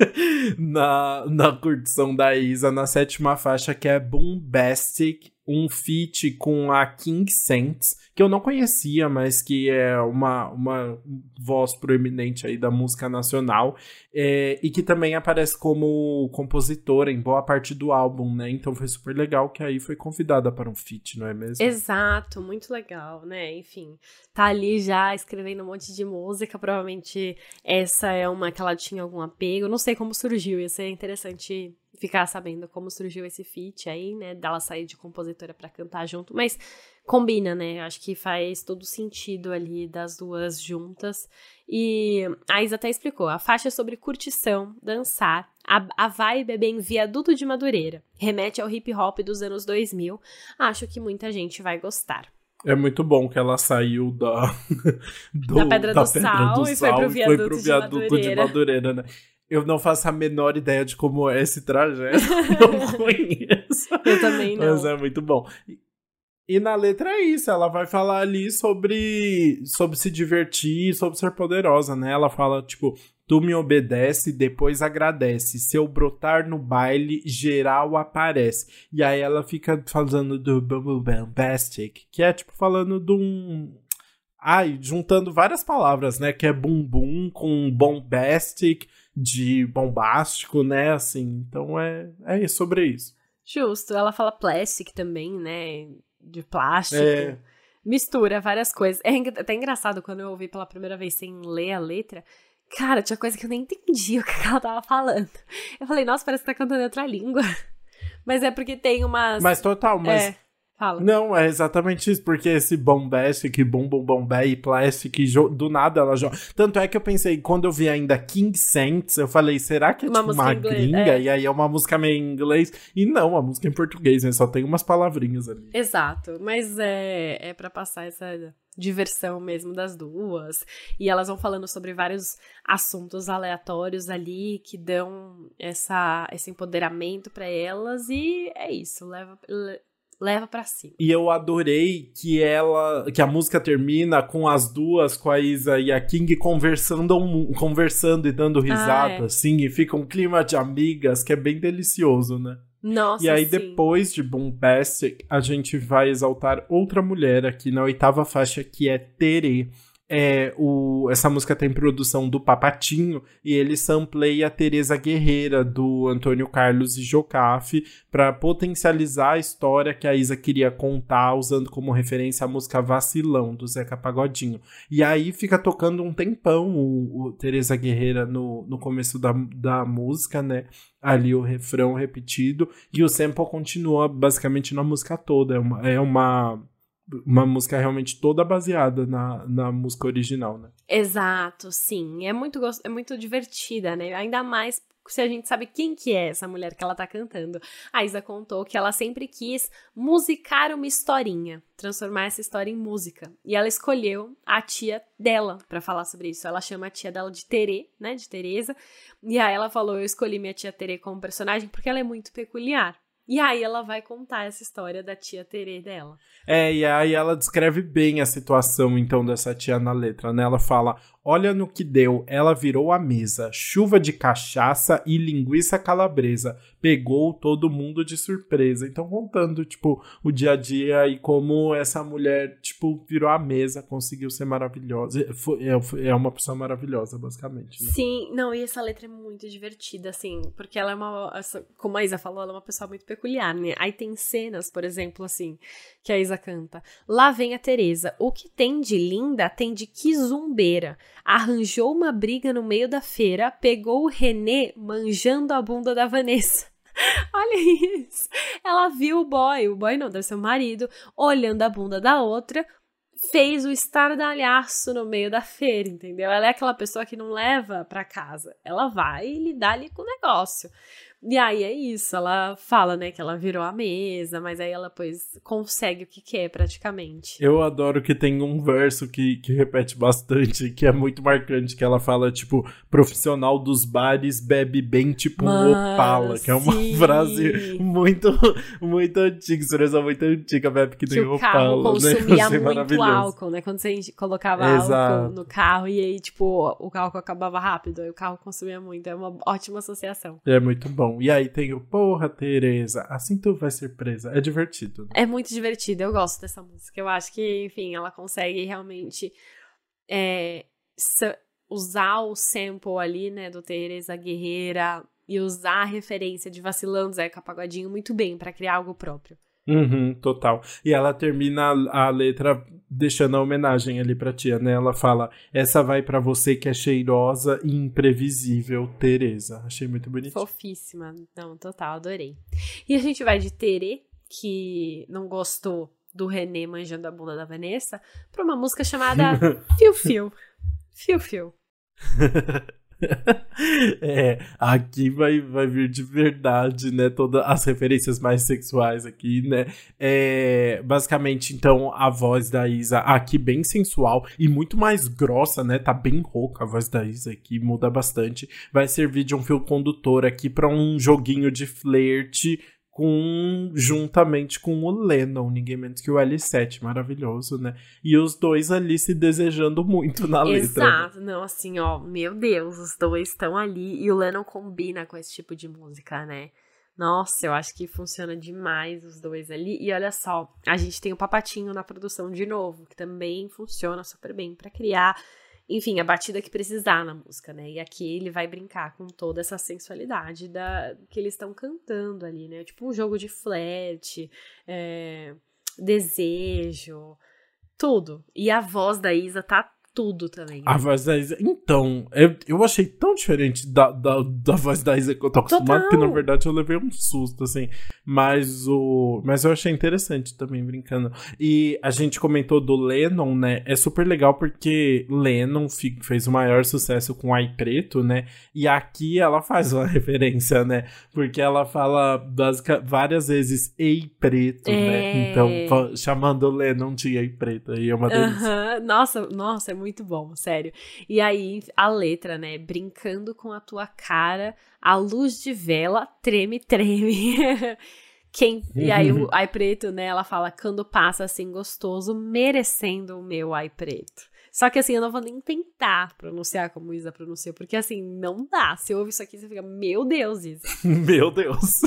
na, na curtição da Isa, na sétima faixa, que é Boombastic, um feat com a King Saints, que eu não conhecia, mas que é uma, uma voz proeminente aí da música nacional, é, e que também aparece como compositora em boa parte do álbum, né? Então foi super legal que aí foi convidada para um feat, não é mesmo? Exato, muito legal, né? Enfim, tá ali já escrevendo um monte de música. Provavelmente essa é uma que ela tinha algum apego. Não sei como surgiu, ia ser interessante ficar sabendo como surgiu esse feat aí, né? Dela sair de compositora pra cantar junto, mas combina, né? Acho que faz todo sentido ali das duas juntas. E a Isa até explicou: a faixa é sobre curtição, dançar. A, a vibe é bem viaduto de Madureira. Remete ao hip hop dos anos 2000. Acho que muita gente vai gostar. É muito bom que ela saiu da, do- Da Pedra do Sal e foi pro viaduto de viaduto de Madureira. Madureira, né? Eu não faço a menor ideia de como é esse trajeto. não conheço. Eu também não. Mas é muito bom. E na letra é isso, ela vai falar ali sobre, sobre se divertir, sobre ser poderosa, né? Ela fala, tipo, tu me obedece, depois agradece. Se eu brotar no baile, geral aparece. E aí ela fica falando do bombastic, que é tipo falando de um. Ai, juntando várias palavras, né? Que é bumbum com bombastic, de bombástico, né? Assim, então é, é sobre isso. Justo, ela fala plastic também, né? De plástico. É. Mistura várias coisas. É até engraçado quando eu ouvi pela primeira vez sem ler a letra. Cara, tinha coisa que eu nem entendi o que ela tava falando. Eu falei, nossa, parece que tá cantando em outra língua. Mas é porque tem umas. Mas total, mas. É. Fala. Não, é exatamente isso, porque esse bombastic, bom bom bombé e plastic, do nada ela joga. Tanto é que eu pensei, quando eu vi ainda King Saints, eu falei, será que é uma tipo uma inglês, gringa? É. E aí é uma música meio em inglês. E não, a música é em português, né? Só tem umas palavrinhas ali. Exato, mas é, é para passar essa diversão mesmo das duas. E elas vão falando sobre vários assuntos aleatórios ali que dão essa, esse empoderamento para elas. E é isso, leva leva para cima. E eu adorei que ela, que a música termina com as duas, com a Isa e a King conversando, conversando e dando risada, ah, é. assim, e fica um clima de amigas que é bem delicioso, né? Nossa, E aí, sim. depois de Bombastic, a gente vai exaltar outra mulher aqui na oitava faixa, que é Tere é, o, essa música tem produção do Papatinho e ele sampleia a Teresa Guerreira do Antônio Carlos e Jocafe para potencializar a história que a Isa queria contar, usando como referência a música Vacilão do Zeca Pagodinho. E aí fica tocando um tempão o, o Teresa Guerreira no, no começo da, da música, né? Ali o refrão repetido e o sample continua basicamente na música toda. É uma, é uma uma música realmente toda baseada na, na música original, né? Exato, sim. É muito, é muito divertida, né? Ainda mais se a gente sabe quem que é essa mulher que ela tá cantando. A Isa contou que ela sempre quis musicar uma historinha, transformar essa história em música. E ela escolheu a tia dela para falar sobre isso. Ela chama a tia dela de Tere, né, de Teresa. E aí ela falou: "Eu escolhi minha tia Tere como personagem porque ela é muito peculiar". E aí ela vai contar essa história da tia Tere dela. É, e aí ela descreve bem a situação, então, dessa tia na letra, né? Ela fala: Olha no que deu, ela virou a mesa, chuva de cachaça e linguiça calabresa. Pegou todo mundo de surpresa. Então, contando, tipo, o dia a dia e como essa mulher, tipo, virou a mesa, conseguiu ser maravilhosa. É, é uma pessoa maravilhosa, basicamente. Né? Sim, não, e essa letra é muito divertida, assim, porque ela é uma. Como a Isa falou, ela é uma pessoa muito peculiar, né? Aí tem cenas, por exemplo, assim, que a Isa canta. Lá vem a Teresa. O que tem de linda tem de quizumbeira. Arranjou uma briga no meio da feira, pegou o René manjando a bunda da Vanessa. Olha isso. Ela viu o boy, o boy não, deve ser o marido, olhando a bunda da outra, fez o estardalhaço no meio da feira, entendeu? Ela é aquela pessoa que não leva para casa, ela vai lidar ali com o negócio. E aí é isso, ela fala, né, que ela virou a mesa, mas aí ela, pois, consegue o que quer praticamente. Eu adoro que tem um verso que, que repete bastante, que é muito marcante, que ela fala, tipo, profissional dos bares bebe bem, tipo Mano, um opala, que é uma sim. frase muito, muito antiga, expressão muito antiga, bebe que, que nem o opala. carro consumia né? muito álcool, né, quando você colocava Exato. álcool no carro e aí, tipo, o álcool acabava rápido, aí o carro consumia muito, é uma ótima associação. É muito bom. E aí tem o Porra, Tereza, assim tu vai ser presa. É divertido. Né? É muito divertido, eu gosto dessa música. Eu acho que, enfim, ela consegue realmente é, usar o sample ali, né, do Tereza Guerreira e usar a referência de Vacilando Zeca Pagodinho muito bem para criar algo próprio. Uhum, total. E ela termina a letra deixando a homenagem ali pra tia, né? Ela fala: Essa vai para você que é cheirosa e imprevisível, Tereza. Achei muito bonito. Fofíssima. Não, total, adorei. E a gente vai de Tere, que não gostou do René manjando a bunda da Vanessa, pra uma música chamada Fio Fio. Fio Fio. é, aqui vai, vai vir de verdade, né? Todas as referências mais sexuais aqui, né? É, basicamente, então, a voz da Isa aqui bem sensual e muito mais grossa, né? Tá bem rouca a voz da Isa aqui, muda bastante. Vai servir de um fio condutor aqui para um joguinho de flerte com juntamente com o Lennon, ninguém menos que o L7, maravilhoso, né? E os dois ali se desejando muito na letra. Exato, não, assim, ó, meu Deus, os dois estão ali e o Lennon combina com esse tipo de música, né? Nossa, eu acho que funciona demais os dois ali. E olha só, a gente tem o Papatinho na produção de novo, que também funciona super bem para criar enfim, a batida que precisar na música, né? E aqui ele vai brincar com toda essa sensualidade da que eles estão cantando ali, né? Tipo um jogo de flerte, é, desejo, tudo. E a voz da Isa tá tudo também. A voz da Isa. Então, eu, eu achei tão diferente da, da, da voz da Isa que eu tô acostumado, Total. que na verdade eu levei um susto, assim. Mas o. Mas eu achei interessante também, brincando. E a gente comentou do Lennon, né? É super legal porque Lennon fez o maior sucesso com Ai Preto, né? E aqui ela faz uma referência, né? Porque ela fala basic, várias vezes Ei Preto, né? é... né? Então, chamando Lennon de Ei Preto. E é uma delícia. Uh -huh. Nossa, nossa, é muito muito bom, sério. E aí, a letra, né? Brincando com a tua cara, a luz de vela treme, treme. Quem, e aí o ai preto, né, ela fala quando passa assim gostoso, merecendo o meu ai preto. Só que assim, eu não vou nem tentar pronunciar como Isa pronuncia, porque assim, não dá. Você ouve isso aqui, você fica, meu Deus, Isa. meu Deus.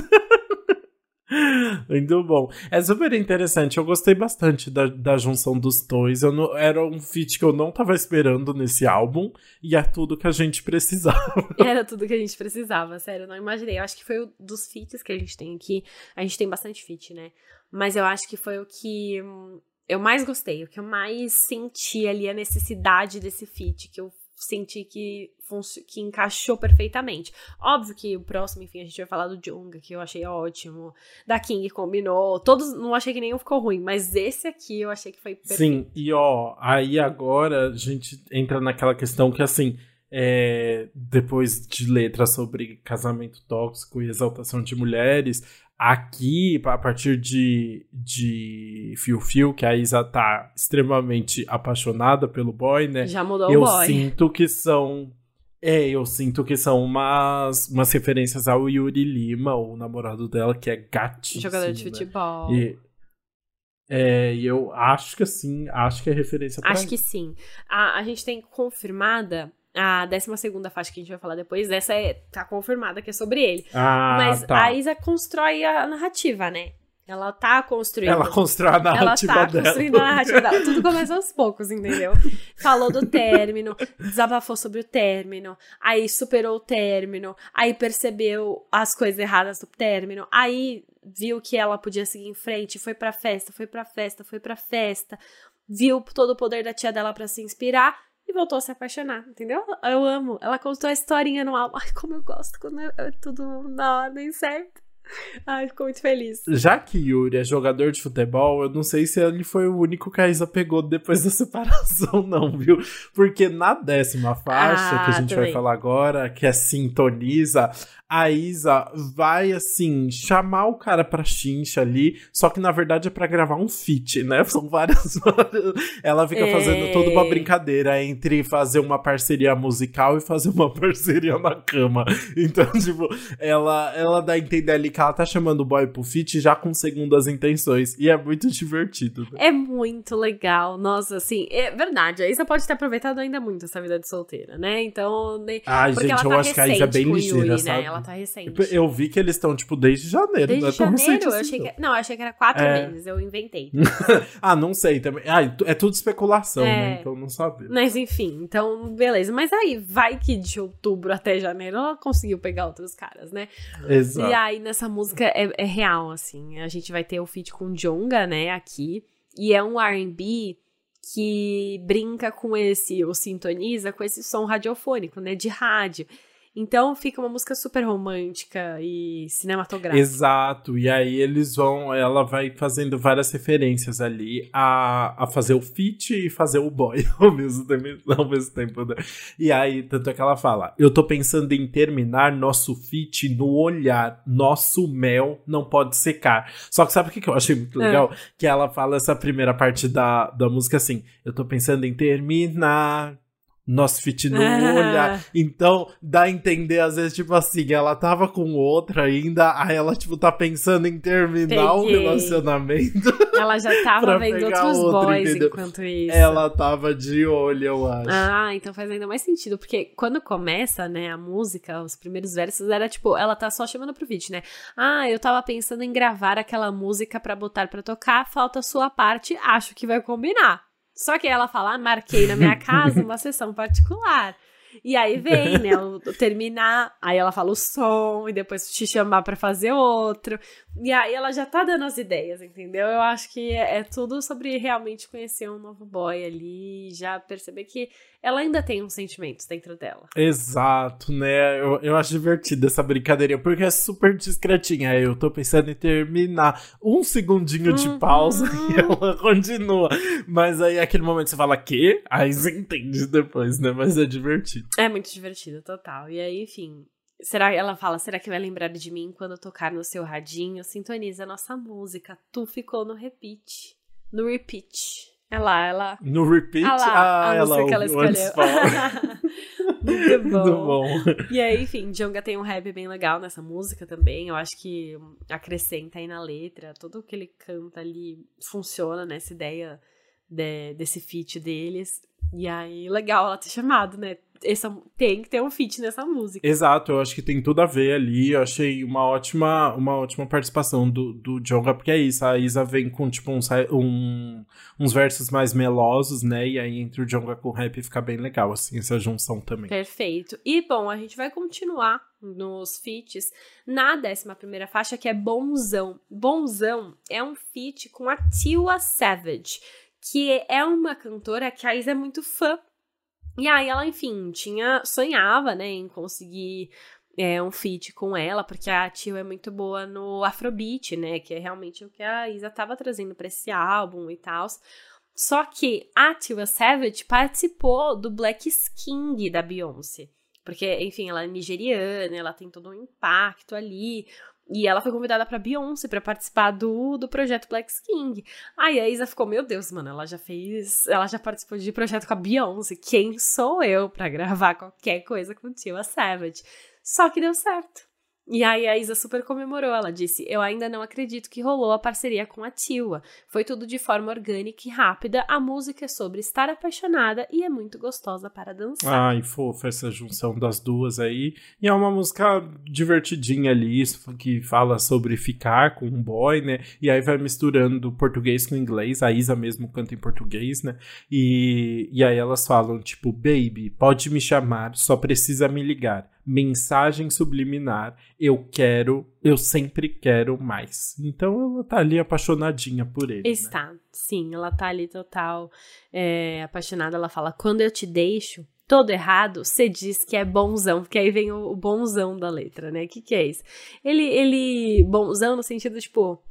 Muito bom. É super interessante. Eu gostei bastante da, da junção dos dois. Eu não, era um feat que eu não tava esperando nesse álbum. E é tudo que a gente precisava. Era tudo que a gente precisava, sério. Eu não imaginei. Eu acho que foi o dos feats que a gente tem aqui. A gente tem bastante feat, né? Mas eu acho que foi o que hum, eu mais gostei. O que eu mais senti ali a necessidade desse feat. Que eu senti que, que encaixou perfeitamente. Óbvio que o próximo, enfim, a gente vai falar do Junga, que eu achei ótimo. Da King combinou. Todos, não achei que nenhum ficou ruim, mas esse aqui eu achei que foi perfeito. Sim, e ó, aí agora a gente entra naquela questão que assim. É, depois de letras sobre casamento tóxico e exaltação de mulheres, Aqui, a partir de, de Fio Fio, que a Isa tá extremamente apaixonada pelo boy, né? Já mudou eu o boy. Eu sinto que são. É, eu sinto que são umas, umas referências ao Yuri Lima, o namorado dela, que é gatíssimo. Jogador de né? futebol. E, é, e eu acho que sim, acho que é referência pra Acho que sim. A, a gente tem confirmada a 12 faixa que a gente vai falar depois, essa é, tá confirmada que é sobre ele. Ah, Mas tá. a Isa constrói a narrativa, né? Ela tá construindo. Ela constrói a narrativa Ela tá dela. construindo a narrativa dela. Tudo começa aos poucos, entendeu? Falou do término, desabafou sobre o término, aí superou o término, aí percebeu as coisas erradas do término, aí viu que ela podia seguir em frente, foi pra festa, foi pra festa, foi pra festa, viu todo o poder da tia dela para se inspirar e voltou a se apaixonar, entendeu? Eu amo. Ela contou a historinha no álbum. Ai, como eu gosto quando é, é tudo na ordem certa. Ai, ficou muito feliz. Já que Yuri é jogador de futebol, eu não sei se ele foi o único que a Isa pegou depois da separação, não, viu? Porque na décima faixa, ah, que a gente também. vai falar agora, que é Sintoniza, a Isa vai, assim, chamar o cara pra chincha ali, só que na verdade é pra gravar um feat, né? São várias. Ela fica é... fazendo toda uma brincadeira entre fazer uma parceria musical e fazer uma parceria na cama. Então, tipo, ela, ela dá a entender ali que ela tá chamando o boy pro feat já com segundas intenções. E é muito divertido. Né? É muito legal. Nossa, assim, é verdade. A Isa pode ter aproveitado ainda muito essa vida de solteira, né? Então. Né? Ai, gente, eu tá acho que a Isa é bem ligeira, Yuri, sabe? Né? Ela tá recente. Eu vi que eles estão, tipo, desde janeiro. Desde não é janeiro? Eu achei que... Não, eu achei que era quatro é... meses. Eu inventei. ah, não sei também. Ah, é tudo especulação, né? é... né? Então não sabe. Mas enfim, então, beleza. Mas aí, vai que de outubro até janeiro ela conseguiu pegar outros caras, né? Exato. E aí, nessa música é, é real, assim. A gente vai ter o feat com Jonga, né, aqui. E é um R&B que brinca com esse, ou sintoniza com esse som radiofônico, né, de rádio. Então fica uma música super romântica e cinematográfica. Exato. E aí eles vão, ela vai fazendo várias referências ali a, a fazer o feat e fazer o boy ao mesmo tempo. Ao mesmo tempo né? E aí, tanto é que ela fala: Eu tô pensando em terminar nosso feat no olhar. Nosso mel não pode secar. Só que sabe o que, que eu achei muito legal? É. Que ela fala essa primeira parte da, da música assim: Eu tô pensando em terminar nosso fit no olhar. Então, dá a entender, às vezes, tipo assim, ela tava com outra ainda, aí ela, tipo, tá pensando em terminar o relacionamento. Ela já tava vendo outros outra, boys entendeu? enquanto isso. Ela tava de olho, eu acho. Ah, então faz ainda mais sentido, porque quando começa, né, a música, os primeiros versos, era tipo, ela tá só chamando pro fit, né? Ah, eu tava pensando em gravar aquela música pra botar pra tocar, falta a sua parte, acho que vai combinar. Só que ela fala, ah, marquei na minha casa uma sessão particular. E aí vem, né, o, o, terminar, aí ela fala o som, e depois te chamar para fazer outro. E aí ela já tá dando as ideias, entendeu? Eu acho que é, é, tudo sobre realmente conhecer um novo boy ali, já perceber que ela ainda tem uns sentimentos dentro dela. Exato, né? Eu, eu acho divertida essa brincadeirinha, porque é super discretinha. Eu tô pensando em terminar um segundinho de uhum. pausa e ela continua. Mas aí aquele momento você fala, que? Aí você entende depois, né? Mas é divertido. É muito divertido, total. E aí, enfim, Será ela fala, será que vai lembrar de mim quando tocar no seu radinho? Sintoniza a nossa música. Tu ficou no repeat. No repeat. É lá, ela. No repeat? Ah, lá, ah, a ela, que ela escolheu. Muito bom. Muito bom. E aí, enfim, Jonga tem um rap bem legal nessa música também. Eu acho que acrescenta aí na letra. Tudo que ele canta ali funciona nessa ideia de, desse feat deles. E aí, legal ela ter chamado, né? Essa, tem que ter um feat nessa música. Exato, eu acho que tem tudo a ver ali. Eu achei uma ótima, uma ótima participação do, do Jonga, porque é isso. A Isa vem com, tipo, um, um, uns versos mais melosos, né? E aí entre o Jonga com o rap fica bem legal, assim, essa junção também. Perfeito. E, bom, a gente vai continuar nos feats na décima primeira faixa, que é Bonzão. Bonzão é um feat com a Tiwa Savage, que é uma cantora que a Isa é muito fã e aí ela, enfim, tinha sonhava, né, em conseguir é, um feat com ela, porque a Tio é muito boa no Afrobeat, né, que é realmente o que a Isa tava trazendo para esse álbum e tal. Só que a Tia Savage participou do Black King da Beyoncé. Porque, enfim, ela é nigeriana, ela tem todo um impacto ali. E ela foi convidada pra Beyoncé para participar do, do projeto Black King. Aí a Isa ficou, meu Deus, mano, ela já fez. Ela já participou de projeto com a Beyoncé. Quem sou eu para gravar qualquer coisa com Tia Savage? Só que deu certo. E aí a Isa super comemorou, ela disse: Eu ainda não acredito que rolou a parceria com a Tiwa. Foi tudo de forma orgânica e rápida. A música é sobre estar apaixonada e é muito gostosa para dançar. Ai, fofa essa junção das duas aí. E é uma música divertidinha ali, que fala sobre ficar com um boy, né? E aí vai misturando português com inglês. A Isa mesmo canta em português, né? E, e aí elas falam, tipo, baby, pode me chamar, só precisa me ligar mensagem subliminar, eu quero, eu sempre quero mais. Então ela tá ali apaixonadinha por ele. Né? Está, né? sim, ela tá ali total é, apaixonada. Ela fala: quando eu te deixo, todo errado, você diz que é bonzão, porque aí vem o, o bonzão da letra, né? O que, que é isso? Ele, ele, bonzão no sentido, tipo,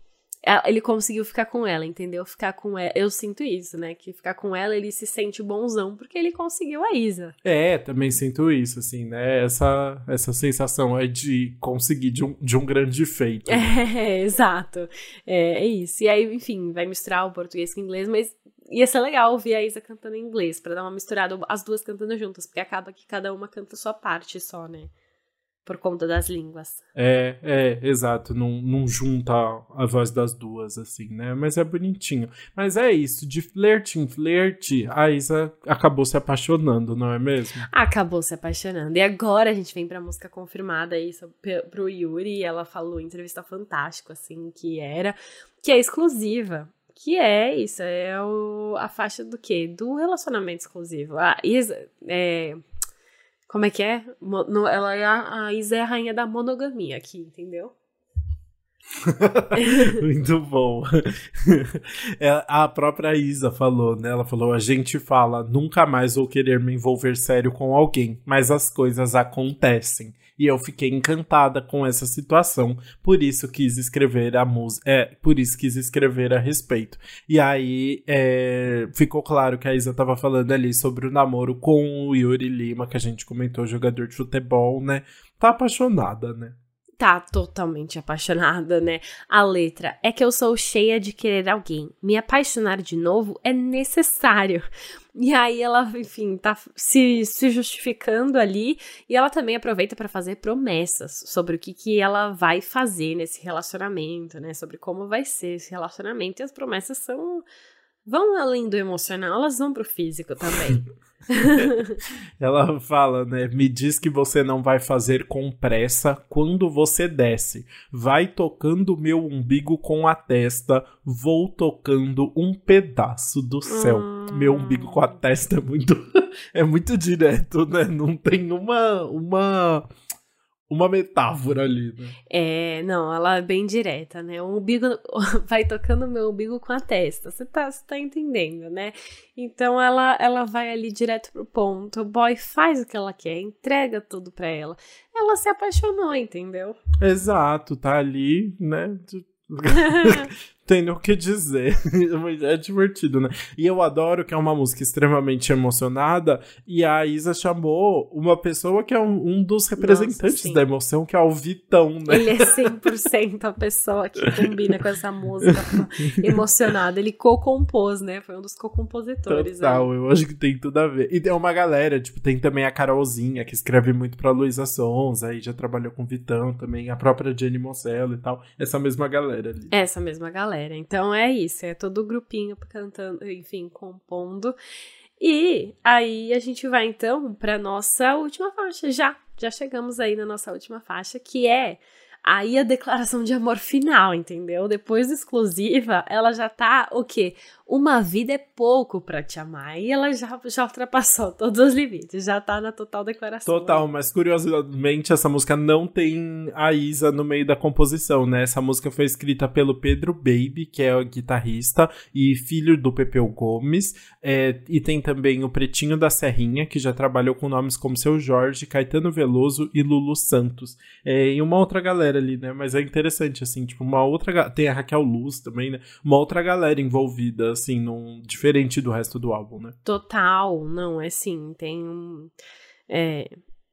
ele conseguiu ficar com ela, entendeu? Ficar com ela. Eu sinto isso, né? Que ficar com ela ele se sente bonzão porque ele conseguiu a Isa. É, também sinto isso, assim, né? Essa, essa sensação é de conseguir de um, de um grande feito. É, exato. É, é isso. E aí, enfim, vai misturar o português com o inglês, mas ia ser legal ouvir a Isa cantando em inglês, para dar uma misturada, as duas cantando juntas, porque acaba que cada uma canta sua parte só, né? Por conta das línguas. É, é, exato. Não, não junta a voz das duas, assim, né? Mas é bonitinho. Mas é isso, de flerte em flerte, a Isa acabou se apaixonando, não é mesmo? Acabou se apaixonando. E agora a gente vem pra música confirmada aí pro Yuri. Ela falou em entrevista fantástica, assim, que era, que é exclusiva. Que é isso, é o, a faixa do quê? Do relacionamento exclusivo. A Isa, é, como é que é? ela é a, a Isa é a rainha da monogamia aqui, entendeu? Muito bom. É, a própria Isa falou, né? Ela falou: a gente fala, nunca mais vou querer me envolver sério com alguém, mas as coisas acontecem. E eu fiquei encantada com essa situação, por isso quis escrever a música. É, por isso quis escrever a respeito. E aí é, ficou claro que a Isa tava falando ali sobre o namoro com o Yuri Lima, que a gente comentou, jogador de futebol, né? Tá apaixonada, né? Tá totalmente apaixonada, né? A letra é que eu sou cheia de querer alguém. Me apaixonar de novo é necessário. E aí ela, enfim, tá se, se justificando ali e ela também aproveita para fazer promessas sobre o que, que ela vai fazer nesse relacionamento, né? Sobre como vai ser esse relacionamento. E as promessas são vão além do emocional, elas vão pro físico também. Ela fala, né? Me diz que você não vai fazer com pressa quando você desce. Vai tocando meu umbigo com a testa, vou tocando um pedaço do céu. Hum. Meu umbigo com a testa é muito é muito direto, né? Não tem uma uma uma metáfora ali, né? É, não, ela é bem direta, né? O umbigo vai tocando o meu umbigo com a testa. Você tá, tá entendendo, né? Então ela, ela vai ali direto pro ponto. O boy faz o que ela quer, entrega tudo pra ela. Ela se apaixonou, entendeu? Exato, tá ali, né? tenho o que dizer. é divertido, né? E eu adoro que é uma música extremamente emocionada. E a Isa chamou uma pessoa que é um, um dos representantes Nossa, da emoção, que é o Vitão, né? Ele é 100% a pessoa que combina com essa música emocionada. Ele co-compôs, né? Foi um dos co-compositores. Total, né? eu acho que tem tudo a ver. E tem uma galera, tipo, tem também a Carolzinha, que escreve muito pra Luísa Sons, aí já trabalhou com o Vitão também, a própria Jenny Moncello e tal. Essa mesma galera ali. Essa mesma galera galera. Então é isso, é todo o grupinho cantando, enfim, compondo. E aí a gente vai então para nossa última faixa. Já, já chegamos aí na nossa última faixa, que é aí a declaração de amor final, entendeu? Depois da exclusiva, ela já tá o quê? Uma vida é pouco para te amar. E ela já, já ultrapassou todos os limites, já tá na total declaração. Total, mas curiosamente essa música não tem a Isa no meio da composição, né? Essa música foi escrita pelo Pedro Baby, que é o guitarrista e filho do Pepeu Gomes. É, e tem também o Pretinho da Serrinha, que já trabalhou com nomes como Seu Jorge, Caetano Veloso e Lulu Santos. É, e uma outra galera ali, né? Mas é interessante, assim, tipo, uma outra. Tem a Raquel Luz também, né? Uma outra galera envolvida assim, num, diferente do resto do álbum, né? Total, não, é sim, tem um, é,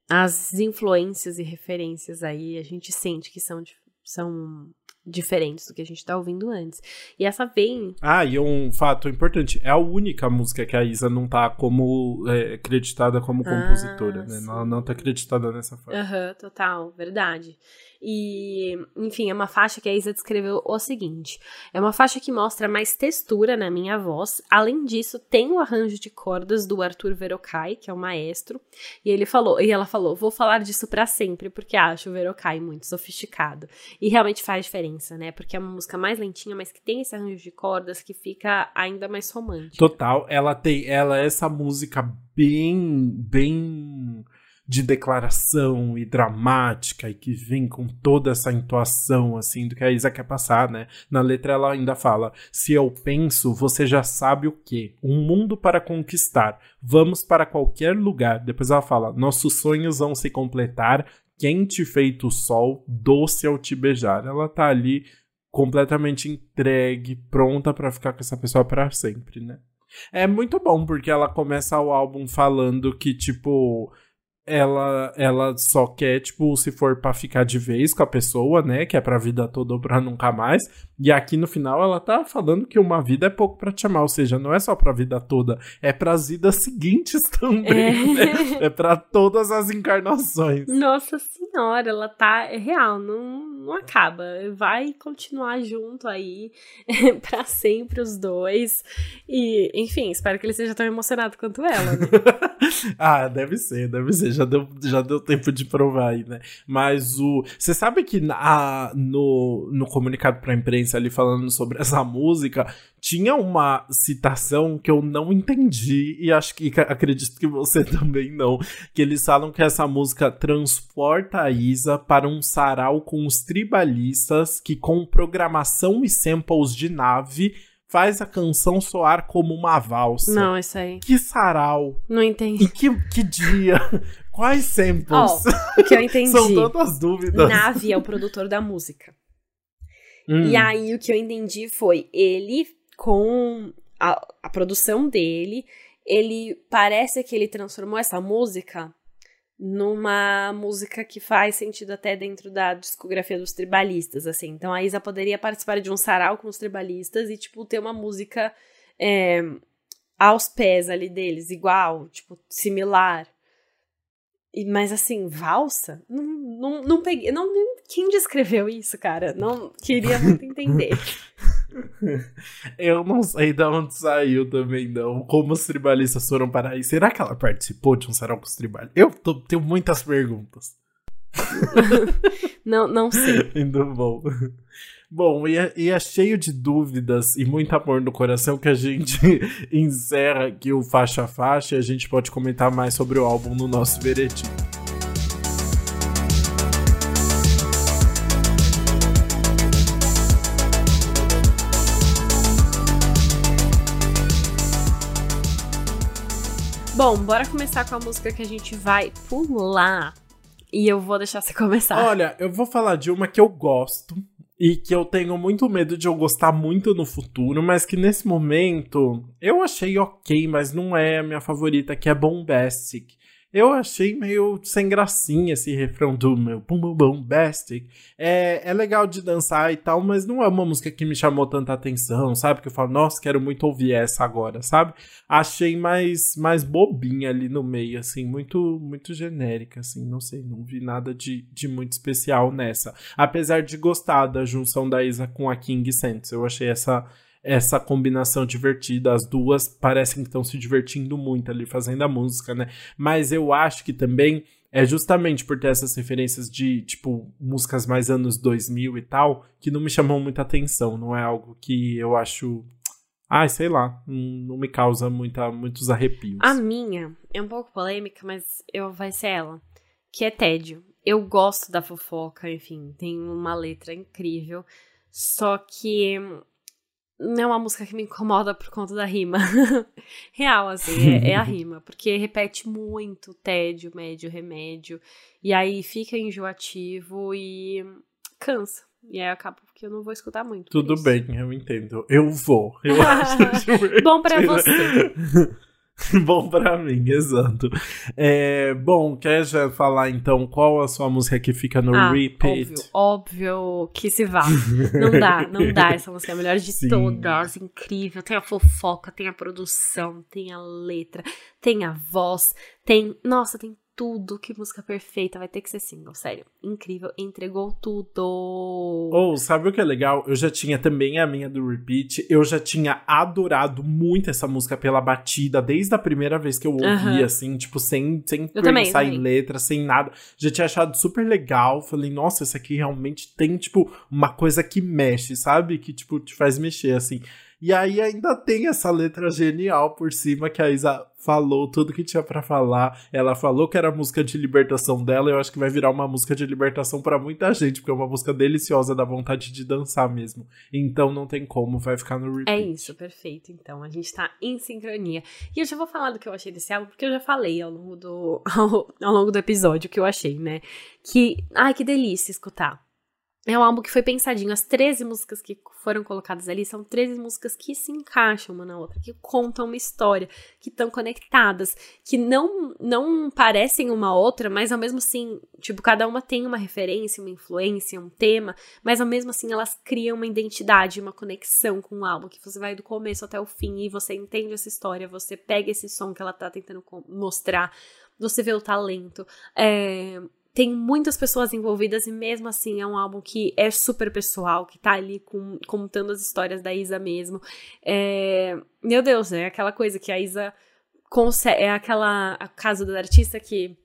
as influências e referências aí, a gente sente que são, são diferentes do que a gente tá ouvindo antes. E essa vem. Ah, e um fato importante: é a única música que a Isa não tá como é, acreditada como ah, compositora, ah, né? Ela não tá acreditada nessa forma. Aham, uhum, total, verdade. E, enfim, é uma faixa que a Isa descreveu o seguinte: é uma faixa que mostra mais textura na minha voz. Além disso, tem o arranjo de cordas do Arthur Verocai, que é o maestro. E ele falou, e ela falou: vou falar disso para sempre, porque acho o Verocai muito sofisticado. E realmente faz diferença, né? Porque é uma música mais lentinha, mas que tem esse arranjo de cordas que fica ainda mais romântico. Total, ela tem, ela é essa música bem, bem de declaração e dramática e que vem com toda essa intuação assim do que a Isa quer passar, né? Na letra ela ainda fala: "Se eu penso, você já sabe o que? Um mundo para conquistar. Vamos para qualquer lugar." Depois ela fala: "Nossos sonhos vão se completar, quente feito o sol, doce ao te beijar." Ela tá ali completamente entregue, pronta para ficar com essa pessoa para sempre, né? É muito bom porque ela começa o álbum falando que tipo ela, ela só quer, tipo, se for para ficar de vez com a pessoa, né? Que é pra vida toda ou pra nunca mais. E aqui no final ela tá falando que uma vida é pouco para te amar. Ou seja, não é só pra vida toda, é pras vidas seguintes também. É, né? é pra todas as encarnações. Nossa senhora, ela tá. É real, não, não acaba. Vai continuar junto aí para sempre os dois. E, enfim, espero que ele seja tão emocionado quanto ela, né? ah, deve ser, deve ser já deu, já deu tempo de provar aí, né? Mas o. Você sabe que a, no, no comunicado pra imprensa ali falando sobre essa música, tinha uma citação que eu não entendi e acho que acredito que você também não. Que eles falam que essa música transporta a Isa para um sarau com os tribalistas que, com programação e samples de nave, faz a canção soar como uma valsa. Não, isso aí. Que sarau. Não entendi. E que, que dia. Quais samples? Oh, o que eu entendi. São tantas dúvidas. Navi é o produtor da música. Hum. E aí o que eu entendi foi ele com a, a produção dele, ele parece que ele transformou essa música numa música que faz sentido até dentro da discografia dos tribalistas, assim. Então a Isa poderia participar de um sarau com os tribalistas e, tipo, ter uma música é, aos pés ali deles, igual, tipo, similar. E, mas assim, valsa? Não, não, não peguei. Não, quem descreveu isso, cara? Não queria muito entender. Eu não sei de onde saiu também, não. Como os tribalistas foram para aí. Será que ela participou de um sarau com os tribalistas? Eu tô, tenho muitas perguntas. não, não sei. Muito bom. Bom, e é, e é, cheio de dúvidas e muito amor no coração que a gente encerra aqui o faixa a faixa e a gente pode comentar mais sobre o álbum no nosso veredito. Bom, bora começar com a música que a gente vai pular. E eu vou deixar você começar. Olha, eu vou falar de uma que eu gosto, e que eu tenho muito medo de eu gostar muito no futuro, mas que nesse momento eu achei ok, mas não é a minha favorita, que é Bombastic. Eu achei meio sem gracinha esse refrão do meu Bum Bum Bombastic. É, é legal de dançar e tal, mas não é uma música que me chamou tanta atenção, sabe? Que eu falo, nossa, quero muito ouvir essa agora, sabe? Achei mais, mais bobinha ali no meio, assim, muito muito genérica, assim, não sei, não vi nada de, de muito especial nessa. Apesar de gostar da junção da Isa com a King Santos, eu achei essa essa combinação divertida. As duas parecem que estão se divertindo muito ali fazendo a música, né? Mas eu acho que também é justamente por ter essas referências de, tipo, músicas mais anos 2000 e tal, que não me chamam muita atenção. Não é algo que eu acho. Ai, sei lá, não me causa muita, muitos arrepios. A minha é um pouco polêmica, mas eu vai ser ela, que é tédio. Eu gosto da fofoca, enfim, tem uma letra incrível, só que não é uma música que me incomoda por conta da rima. Real, assim, é, é, a rima. Porque repete muito tédio, médio, remédio. E aí fica enjoativo e cansa. E aí acaba que eu não vou escutar muito. Tudo bem, eu entendo. Eu vou. Eu acho Bom para você. bom para mim, exato. É, bom, quer já falar então qual a sua música que fica no ah, repeat? Óbvio, óbvio que se vá. Não dá, não dá. Essa música é a melhor de Sim. todas, incrível. Tem a fofoca, tem a produção, tem a letra, tem a voz, tem. Nossa, tem tudo. Que música perfeita. Vai ter que ser single, sério. Incrível. Entregou tudo. Ou, oh, sabe o que é legal? Eu já tinha também a minha do Repeat. Eu já tinha adorado muito essa música pela batida, desde a primeira vez que eu ouvi, uh -huh. assim, tipo, sem, sem pensar em letra, sem nada. Já tinha achado super legal. Falei, nossa, essa aqui realmente tem, tipo, uma coisa que mexe, sabe? Que, tipo, te faz mexer, assim. E aí ainda tem essa letra genial por cima que a Isa falou tudo que tinha para falar. Ela falou que era a música de libertação dela. Eu acho que vai virar uma música de libertação para muita gente, porque é uma música deliciosa, dá vontade de dançar mesmo. Então não tem como, vai ficar no repeat. É isso, perfeito. Então a gente tá em sincronia. E eu já vou falar do que eu achei desse álbum, porque eu já falei ao longo do ao, ao longo do episódio que eu achei, né? Que ai que delícia escutar é um álbum que foi pensadinho. As 13 músicas que foram colocadas ali são 13 músicas que se encaixam uma na outra, que contam uma história, que estão conectadas, que não não parecem uma outra, mas ao mesmo assim, tipo, cada uma tem uma referência, uma influência, um tema, mas ao mesmo assim elas criam uma identidade, uma conexão com o álbum, que você vai do começo até o fim e você entende essa história, você pega esse som que ela tá tentando mostrar, você vê o talento. É, tem muitas pessoas envolvidas e mesmo assim é um álbum que é super pessoal, que tá ali com, contando as histórias da Isa mesmo. É, meu Deus, é aquela coisa que a Isa consegue, é aquela caso do artista que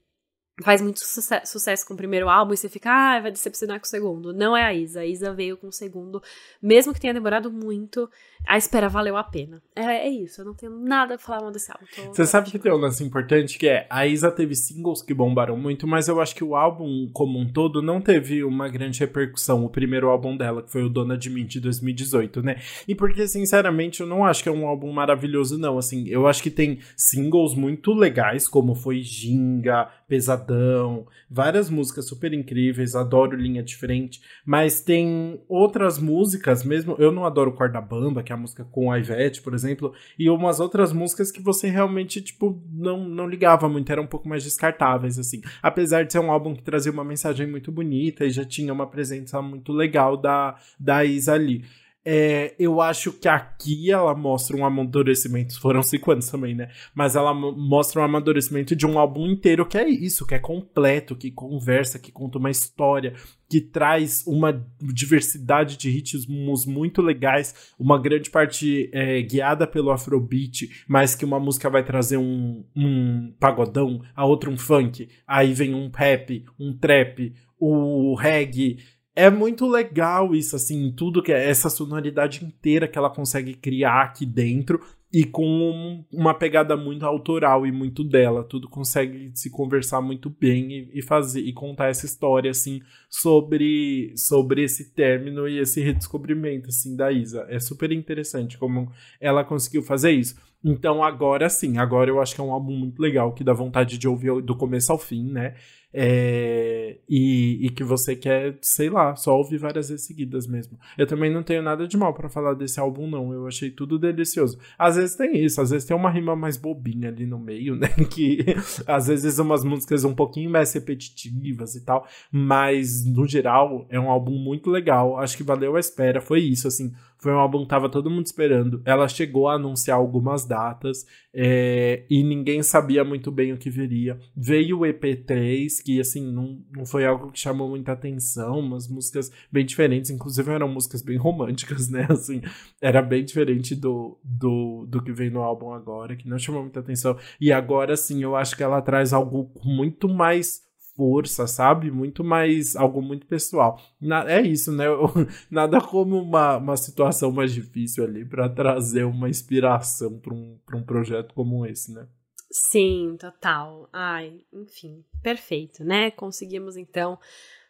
faz muito sucesso, sucesso com o primeiro álbum e você fica, ah, vai decepcionar com o segundo. Não é a Isa. A Isa veio com o segundo, mesmo que tenha demorado muito, a espera valeu a pena. É, é isso, eu não tenho nada pra falar mal desse álbum. Tô, você sabe que tem um lance importante que é, a Isa teve singles que bombaram muito, mas eu acho que o álbum como um todo não teve uma grande repercussão, o primeiro álbum dela, que foi o Dona de Mim de 2018, né? E porque, sinceramente, eu não acho que é um álbum maravilhoso, não. Assim, eu acho que tem singles muito legais, como foi Ginga, Pesadão, várias músicas super incríveis, adoro Linha de Frente, mas tem outras músicas, mesmo eu não adoro Corda Bamba, que é a música com a Ivete, por exemplo, e umas outras músicas que você realmente, tipo, não, não ligava muito, eram um pouco mais descartáveis, assim. Apesar de ser um álbum que trazia uma mensagem muito bonita e já tinha uma presença muito legal da, da Isa ali. É, eu acho que aqui ela mostra um amadurecimento, foram cinco anos também, né? Mas ela mostra um amadurecimento de um álbum inteiro que é isso, que é completo, que conversa, que conta uma história, que traz uma diversidade de ritmos muito legais, uma grande parte é, guiada pelo Afrobeat, mas que uma música vai trazer um, um pagodão, a outra um funk, aí vem um rap, um trap, o reggae é muito legal isso, assim, tudo que é essa sonoridade inteira que ela consegue criar aqui dentro e com uma pegada muito autoral e muito dela. Tudo consegue se conversar muito bem e, e, fazer e contar essa história assim sobre sobre esse término e esse redescobrimento assim da Isa. É super interessante como ela conseguiu fazer isso. Então agora sim, agora eu acho que é um álbum muito legal que dá vontade de ouvir do começo ao fim, né? É, e, e, que você quer, sei lá, só ouvir várias vezes seguidas mesmo. Eu também não tenho nada de mal para falar desse álbum, não. Eu achei tudo delicioso. Às vezes tem isso, às vezes tem uma rima mais bobinha ali no meio, né? Que às vezes umas músicas um pouquinho mais repetitivas e tal. Mas, no geral, é um álbum muito legal. Acho que valeu a espera. Foi isso, assim. Foi um álbum que tava todo mundo esperando. Ela chegou a anunciar algumas datas é, e ninguém sabia muito bem o que viria. Veio o EP3, que assim, não, não foi algo que chamou muita atenção, umas músicas bem diferentes, inclusive eram músicas bem românticas, né? Assim, era bem diferente do, do, do que vem no álbum agora, que não chamou muita atenção. E agora sim, eu acho que ela traz algo muito mais força, sabe? Muito mais. algo muito pessoal. Na, é isso, né? Nada como uma, uma situação mais difícil ali para trazer uma inspiração para um, um projeto como esse, né? Sim, total. Ai, enfim, perfeito, né? Conseguimos então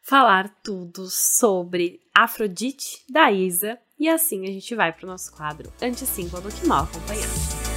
falar tudo sobre Afrodite da Isa. E assim a gente vai para o nosso quadro Antes Single do Que Mal Acompanhado.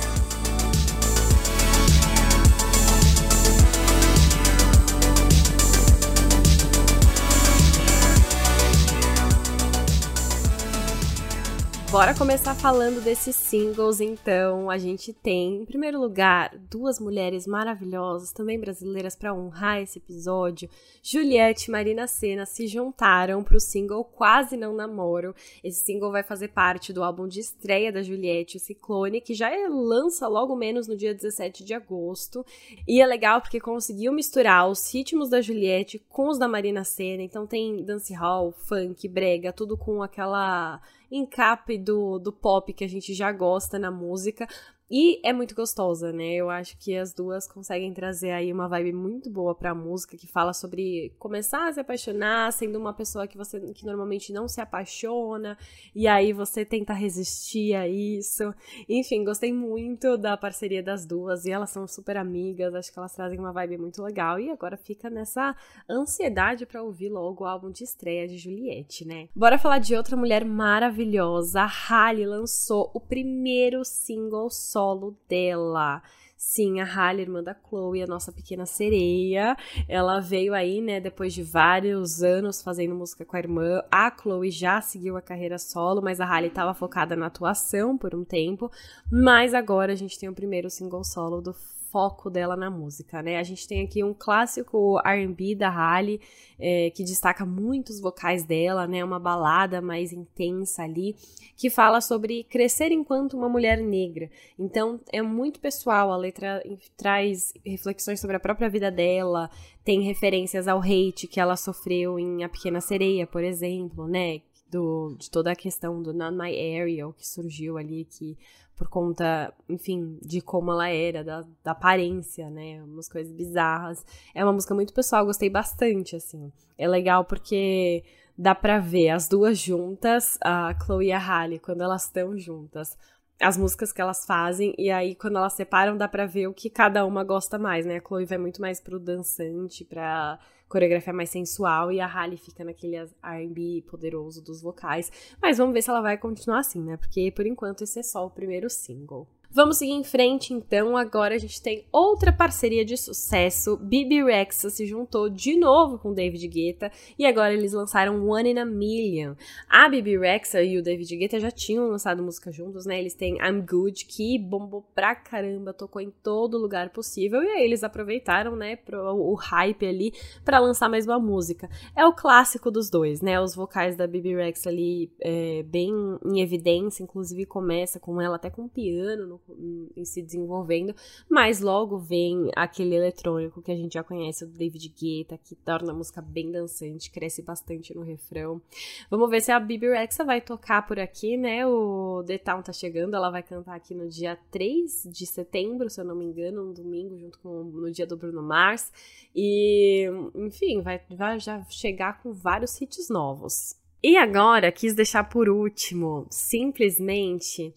Bora começar falando desses singles, então. A gente tem, em primeiro lugar, duas mulheres maravilhosas, também brasileiras, para honrar esse episódio. Juliette e Marina Senna se juntaram para o single Quase Não Namoro. Esse single vai fazer parte do álbum de estreia da Juliette, o Ciclone, que já lança logo menos no dia 17 de agosto. E é legal porque conseguiu misturar os ritmos da Juliette com os da Marina Senna. Então tem dancehall, funk, brega, tudo com aquela encape do, do pop que a gente já gosta na música, e é muito gostosa, né? Eu acho que as duas conseguem trazer aí uma vibe muito boa pra música que fala sobre começar a se apaixonar, sendo uma pessoa que você que normalmente não se apaixona, e aí você tenta resistir a isso. Enfim, gostei muito da parceria das duas e elas são super amigas, acho que elas trazem uma vibe muito legal e agora fica nessa ansiedade para ouvir logo o álbum de estreia de Juliette, né? Bora falar de outra mulher maravilhosa. A Halle lançou o primeiro single solo dela. Sim, a Halle, irmã da Chloe, a nossa pequena sereia. Ela veio aí, né, depois de vários anos fazendo música com a irmã. A Chloe já seguiu a carreira solo, mas a Halle estava focada na atuação por um tempo. Mas agora a gente tem o primeiro single solo do foco dela na música, né? A gente tem aqui um clássico R&B da Halle, é, que destaca muitos vocais dela, né? Uma balada mais intensa ali, que fala sobre crescer enquanto uma mulher negra. Então, é muito pessoal, a letra traz reflexões sobre a própria vida dela, tem referências ao hate que ela sofreu em A Pequena Sereia, por exemplo, né? Do, de toda a questão do Not My Area, que surgiu ali, que por conta, enfim, de como ela era, da, da, aparência, né? Umas coisas bizarras. É uma música muito pessoal, gostei bastante, assim. É legal porque dá pra ver as duas juntas, a Chloe e a Halle, quando elas estão juntas. As músicas que elas fazem, e aí quando elas separam, dá pra ver o que cada uma gosta mais, né? A Chloe vai muito mais pro dançante, pra coreografia mais sensual e a Halle fica naquele R&B poderoso dos vocais. Mas vamos ver se ela vai continuar assim, né? Porque por enquanto esse é só o primeiro single. Vamos seguir em frente, então. Agora a gente tem outra parceria de sucesso. Bibi Rexa se juntou de novo com David Guetta e agora eles lançaram One in a Million. A Bibi Rexa e o David Guetta já tinham lançado música juntos, né? Eles têm I'm Good, que bombou pra caramba, tocou em todo lugar possível. E aí eles aproveitaram, né, pro, o hype ali para lançar mais uma música. É o clássico dos dois, né? Os vocais da Bibi Rexa ali é, bem em evidência, inclusive começa com ela até com piano no em, se desenvolvendo, mas logo vem aquele eletrônico que a gente já conhece, o David Guetta, que torna a música bem dançante, cresce bastante no refrão. Vamos ver se a Bibi Rexa vai tocar por aqui, né? O The Town tá chegando, ela vai cantar aqui no dia 3 de setembro, se eu não me engano, um domingo, junto com no dia do Bruno Mars. E, enfim, vai, vai já chegar com vários hits novos. E agora, quis deixar por último, simplesmente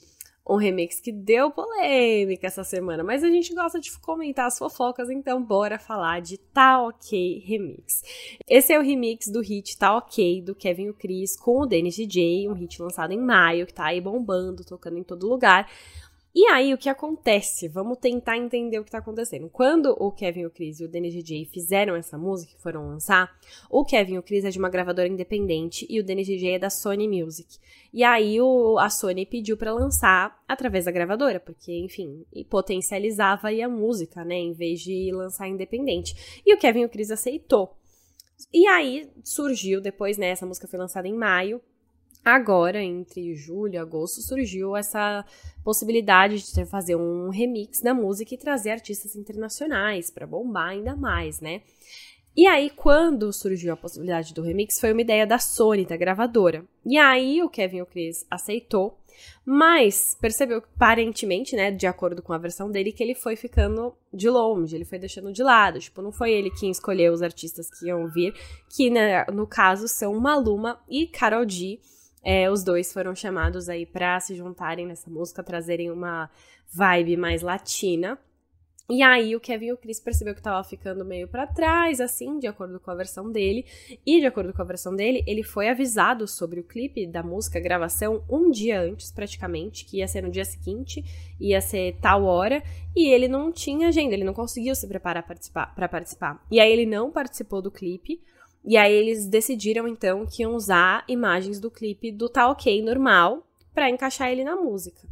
um remix que deu polêmica essa semana, mas a gente gosta de comentar as fofocas, então bora falar de Tá Ok Remix. Esse é o remix do hit Tá Ok, do Kevin o Chris, com o Dennis DJ, um hit lançado em maio, que tá aí bombando, tocando em todo lugar. E aí, o que acontece? Vamos tentar entender o que tá acontecendo. Quando o Kevin, o Chris e o Dennis DJ fizeram essa música, que foram lançar, o Kevin e o Chris é de uma gravadora independente e o Dennis DJ é da Sony Music. E aí, o, a Sony pediu para lançar através da gravadora, porque, enfim, potencializava a música, né, em vez de lançar independente. E o Kevin e o Chris aceitou. E aí, surgiu depois, né, essa música foi lançada em maio, Agora, entre julho e agosto, surgiu essa possibilidade de fazer um remix da música e trazer artistas internacionais para bombar ainda mais, né? E aí, quando surgiu a possibilidade do remix, foi uma ideia da Sony, da gravadora. E aí, o Kevin o Chris aceitou, mas percebeu aparentemente, né, de acordo com a versão dele, que ele foi ficando de longe, ele foi deixando de lado. Tipo, não foi ele quem escolheu os artistas que iam vir, que né, no caso são Maluma e Karol G é, os dois foram chamados aí para se juntarem nessa música, trazerem uma vibe mais latina. E aí o Kevin e o Chris percebeu que tava ficando meio para trás, assim, de acordo com a versão dele. E de acordo com a versão dele, ele foi avisado sobre o clipe da música, gravação, um dia antes, praticamente, que ia ser no dia seguinte, ia ser tal hora, e ele não tinha agenda, ele não conseguiu se preparar para participar, participar. E aí ele não participou do clipe. E aí eles decidiram então que iam usar imagens do clipe do Tá Ok normal para encaixar ele na música.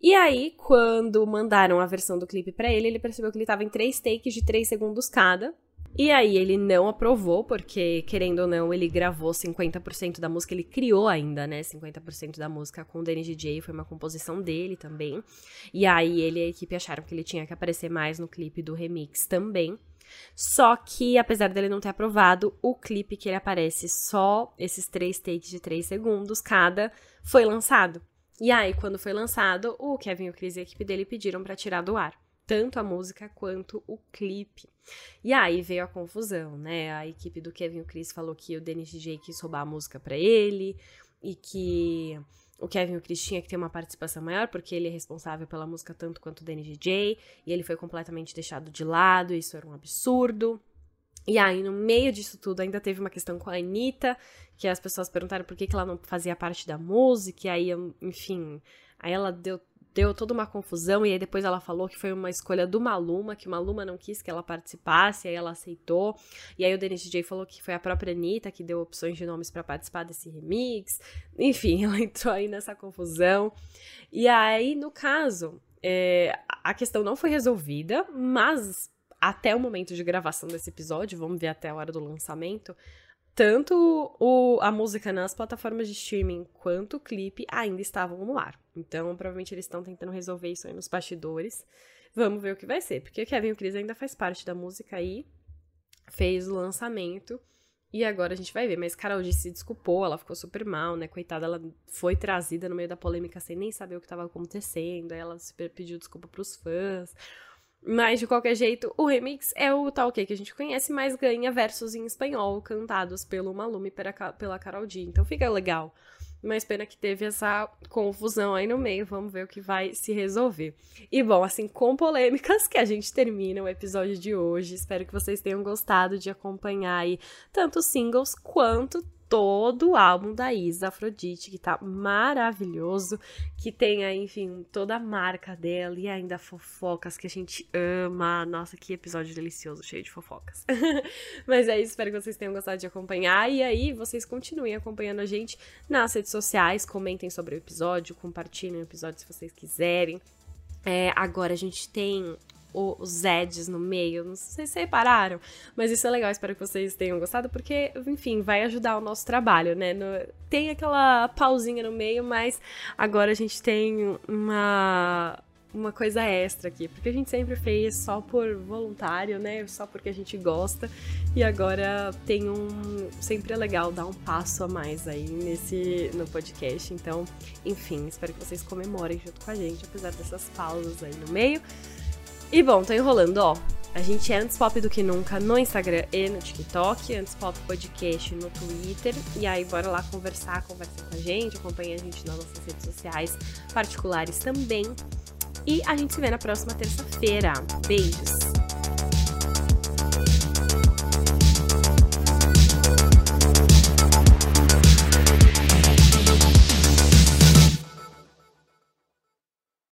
E aí, quando mandaram a versão do clipe para ele, ele percebeu que ele tava em três takes de três segundos cada. E aí ele não aprovou, porque, querendo ou não, ele gravou 50% da música, ele criou ainda, né, 50% da música com o Danny DJ, foi uma composição dele também. E aí ele e a equipe acharam que ele tinha que aparecer mais no clipe do remix também. Só que, apesar dele não ter aprovado, o clipe que ele aparece só esses três takes de três segundos cada foi lançado. E aí, quando foi lançado, o Kevin, o Chris e a equipe dele pediram para tirar do ar tanto a música quanto o clipe. E aí veio a confusão, né? A equipe do Kevin e o Chris falou que o Dennis DJ quis roubar a música para ele e que o Kevin o Chris tinha que ter uma participação maior, porque ele é responsável pela música tanto quanto o Danny DJ, e ele foi completamente deixado de lado, isso era um absurdo. E aí, no meio disso tudo, ainda teve uma questão com a Anitta, que as pessoas perguntaram por que, que ela não fazia parte da música, e aí, enfim, aí ela deu deu toda uma confusão e aí depois ela falou que foi uma escolha do Maluma, que o Maluma não quis que ela participasse, aí ela aceitou. E aí o Dennis DJ falou que foi a própria Anitta que deu opções de nomes para participar desse remix. Enfim, ela entrou aí nessa confusão. E aí, no caso, é, a questão não foi resolvida, mas até o momento de gravação desse episódio, vamos ver até a hora do lançamento, tanto o, a música nas plataformas de streaming quanto o clipe ainda estavam no ar. Então, provavelmente eles estão tentando resolver isso aí nos bastidores. Vamos ver o que vai ser, porque o Kevin e o Chris ainda faz parte da música aí, fez o lançamento. E agora a gente vai ver. Mas Carol G se desculpou, ela ficou super mal, né? Coitada, ela foi trazida no meio da polêmica sem nem saber o que estava acontecendo. Aí ela pediu desculpa pros fãs. Mas, de qualquer jeito, o remix é o tal que a gente conhece, mas ganha versos em espanhol cantados pelo Malume pela Carol G. Então fica legal. Mas pena que teve essa confusão aí no meio. Vamos ver o que vai se resolver. E bom, assim, com polêmicas que a gente termina o episódio de hoje. Espero que vocês tenham gostado de acompanhar aí tanto singles quanto todo o álbum da Isa Afrodite, que tá maravilhoso, que tem aí, enfim, toda a marca dela e ainda fofocas que a gente ama. Nossa, que episódio delicioso, cheio de fofocas. Mas é isso, espero que vocês tenham gostado de acompanhar. E aí, vocês continuem acompanhando a gente nas redes sociais, comentem sobre o episódio, compartilhem o episódio se vocês quiserem. É, agora a gente tem os Eds no meio. Não sei se repararam, mas isso é legal. Espero que vocês tenham gostado, porque, enfim, vai ajudar o nosso trabalho, né? No, tem aquela pausinha no meio, mas agora a gente tem uma. Uma coisa extra aqui, porque a gente sempre fez só por voluntário, né? Só porque a gente gosta. E agora tem um. Sempre é legal dar um passo a mais aí nesse no podcast. Então, enfim, espero que vocês comemorem junto com a gente, apesar dessas pausas aí no meio. E bom, tô enrolando, ó. A gente é antes pop do que nunca no Instagram e no TikTok, antes pop podcast no Twitter. E aí, bora lá conversar, conversa com a gente, acompanha a gente nas nossas redes sociais particulares também. E a gente se vê na próxima terça-feira. Beijos!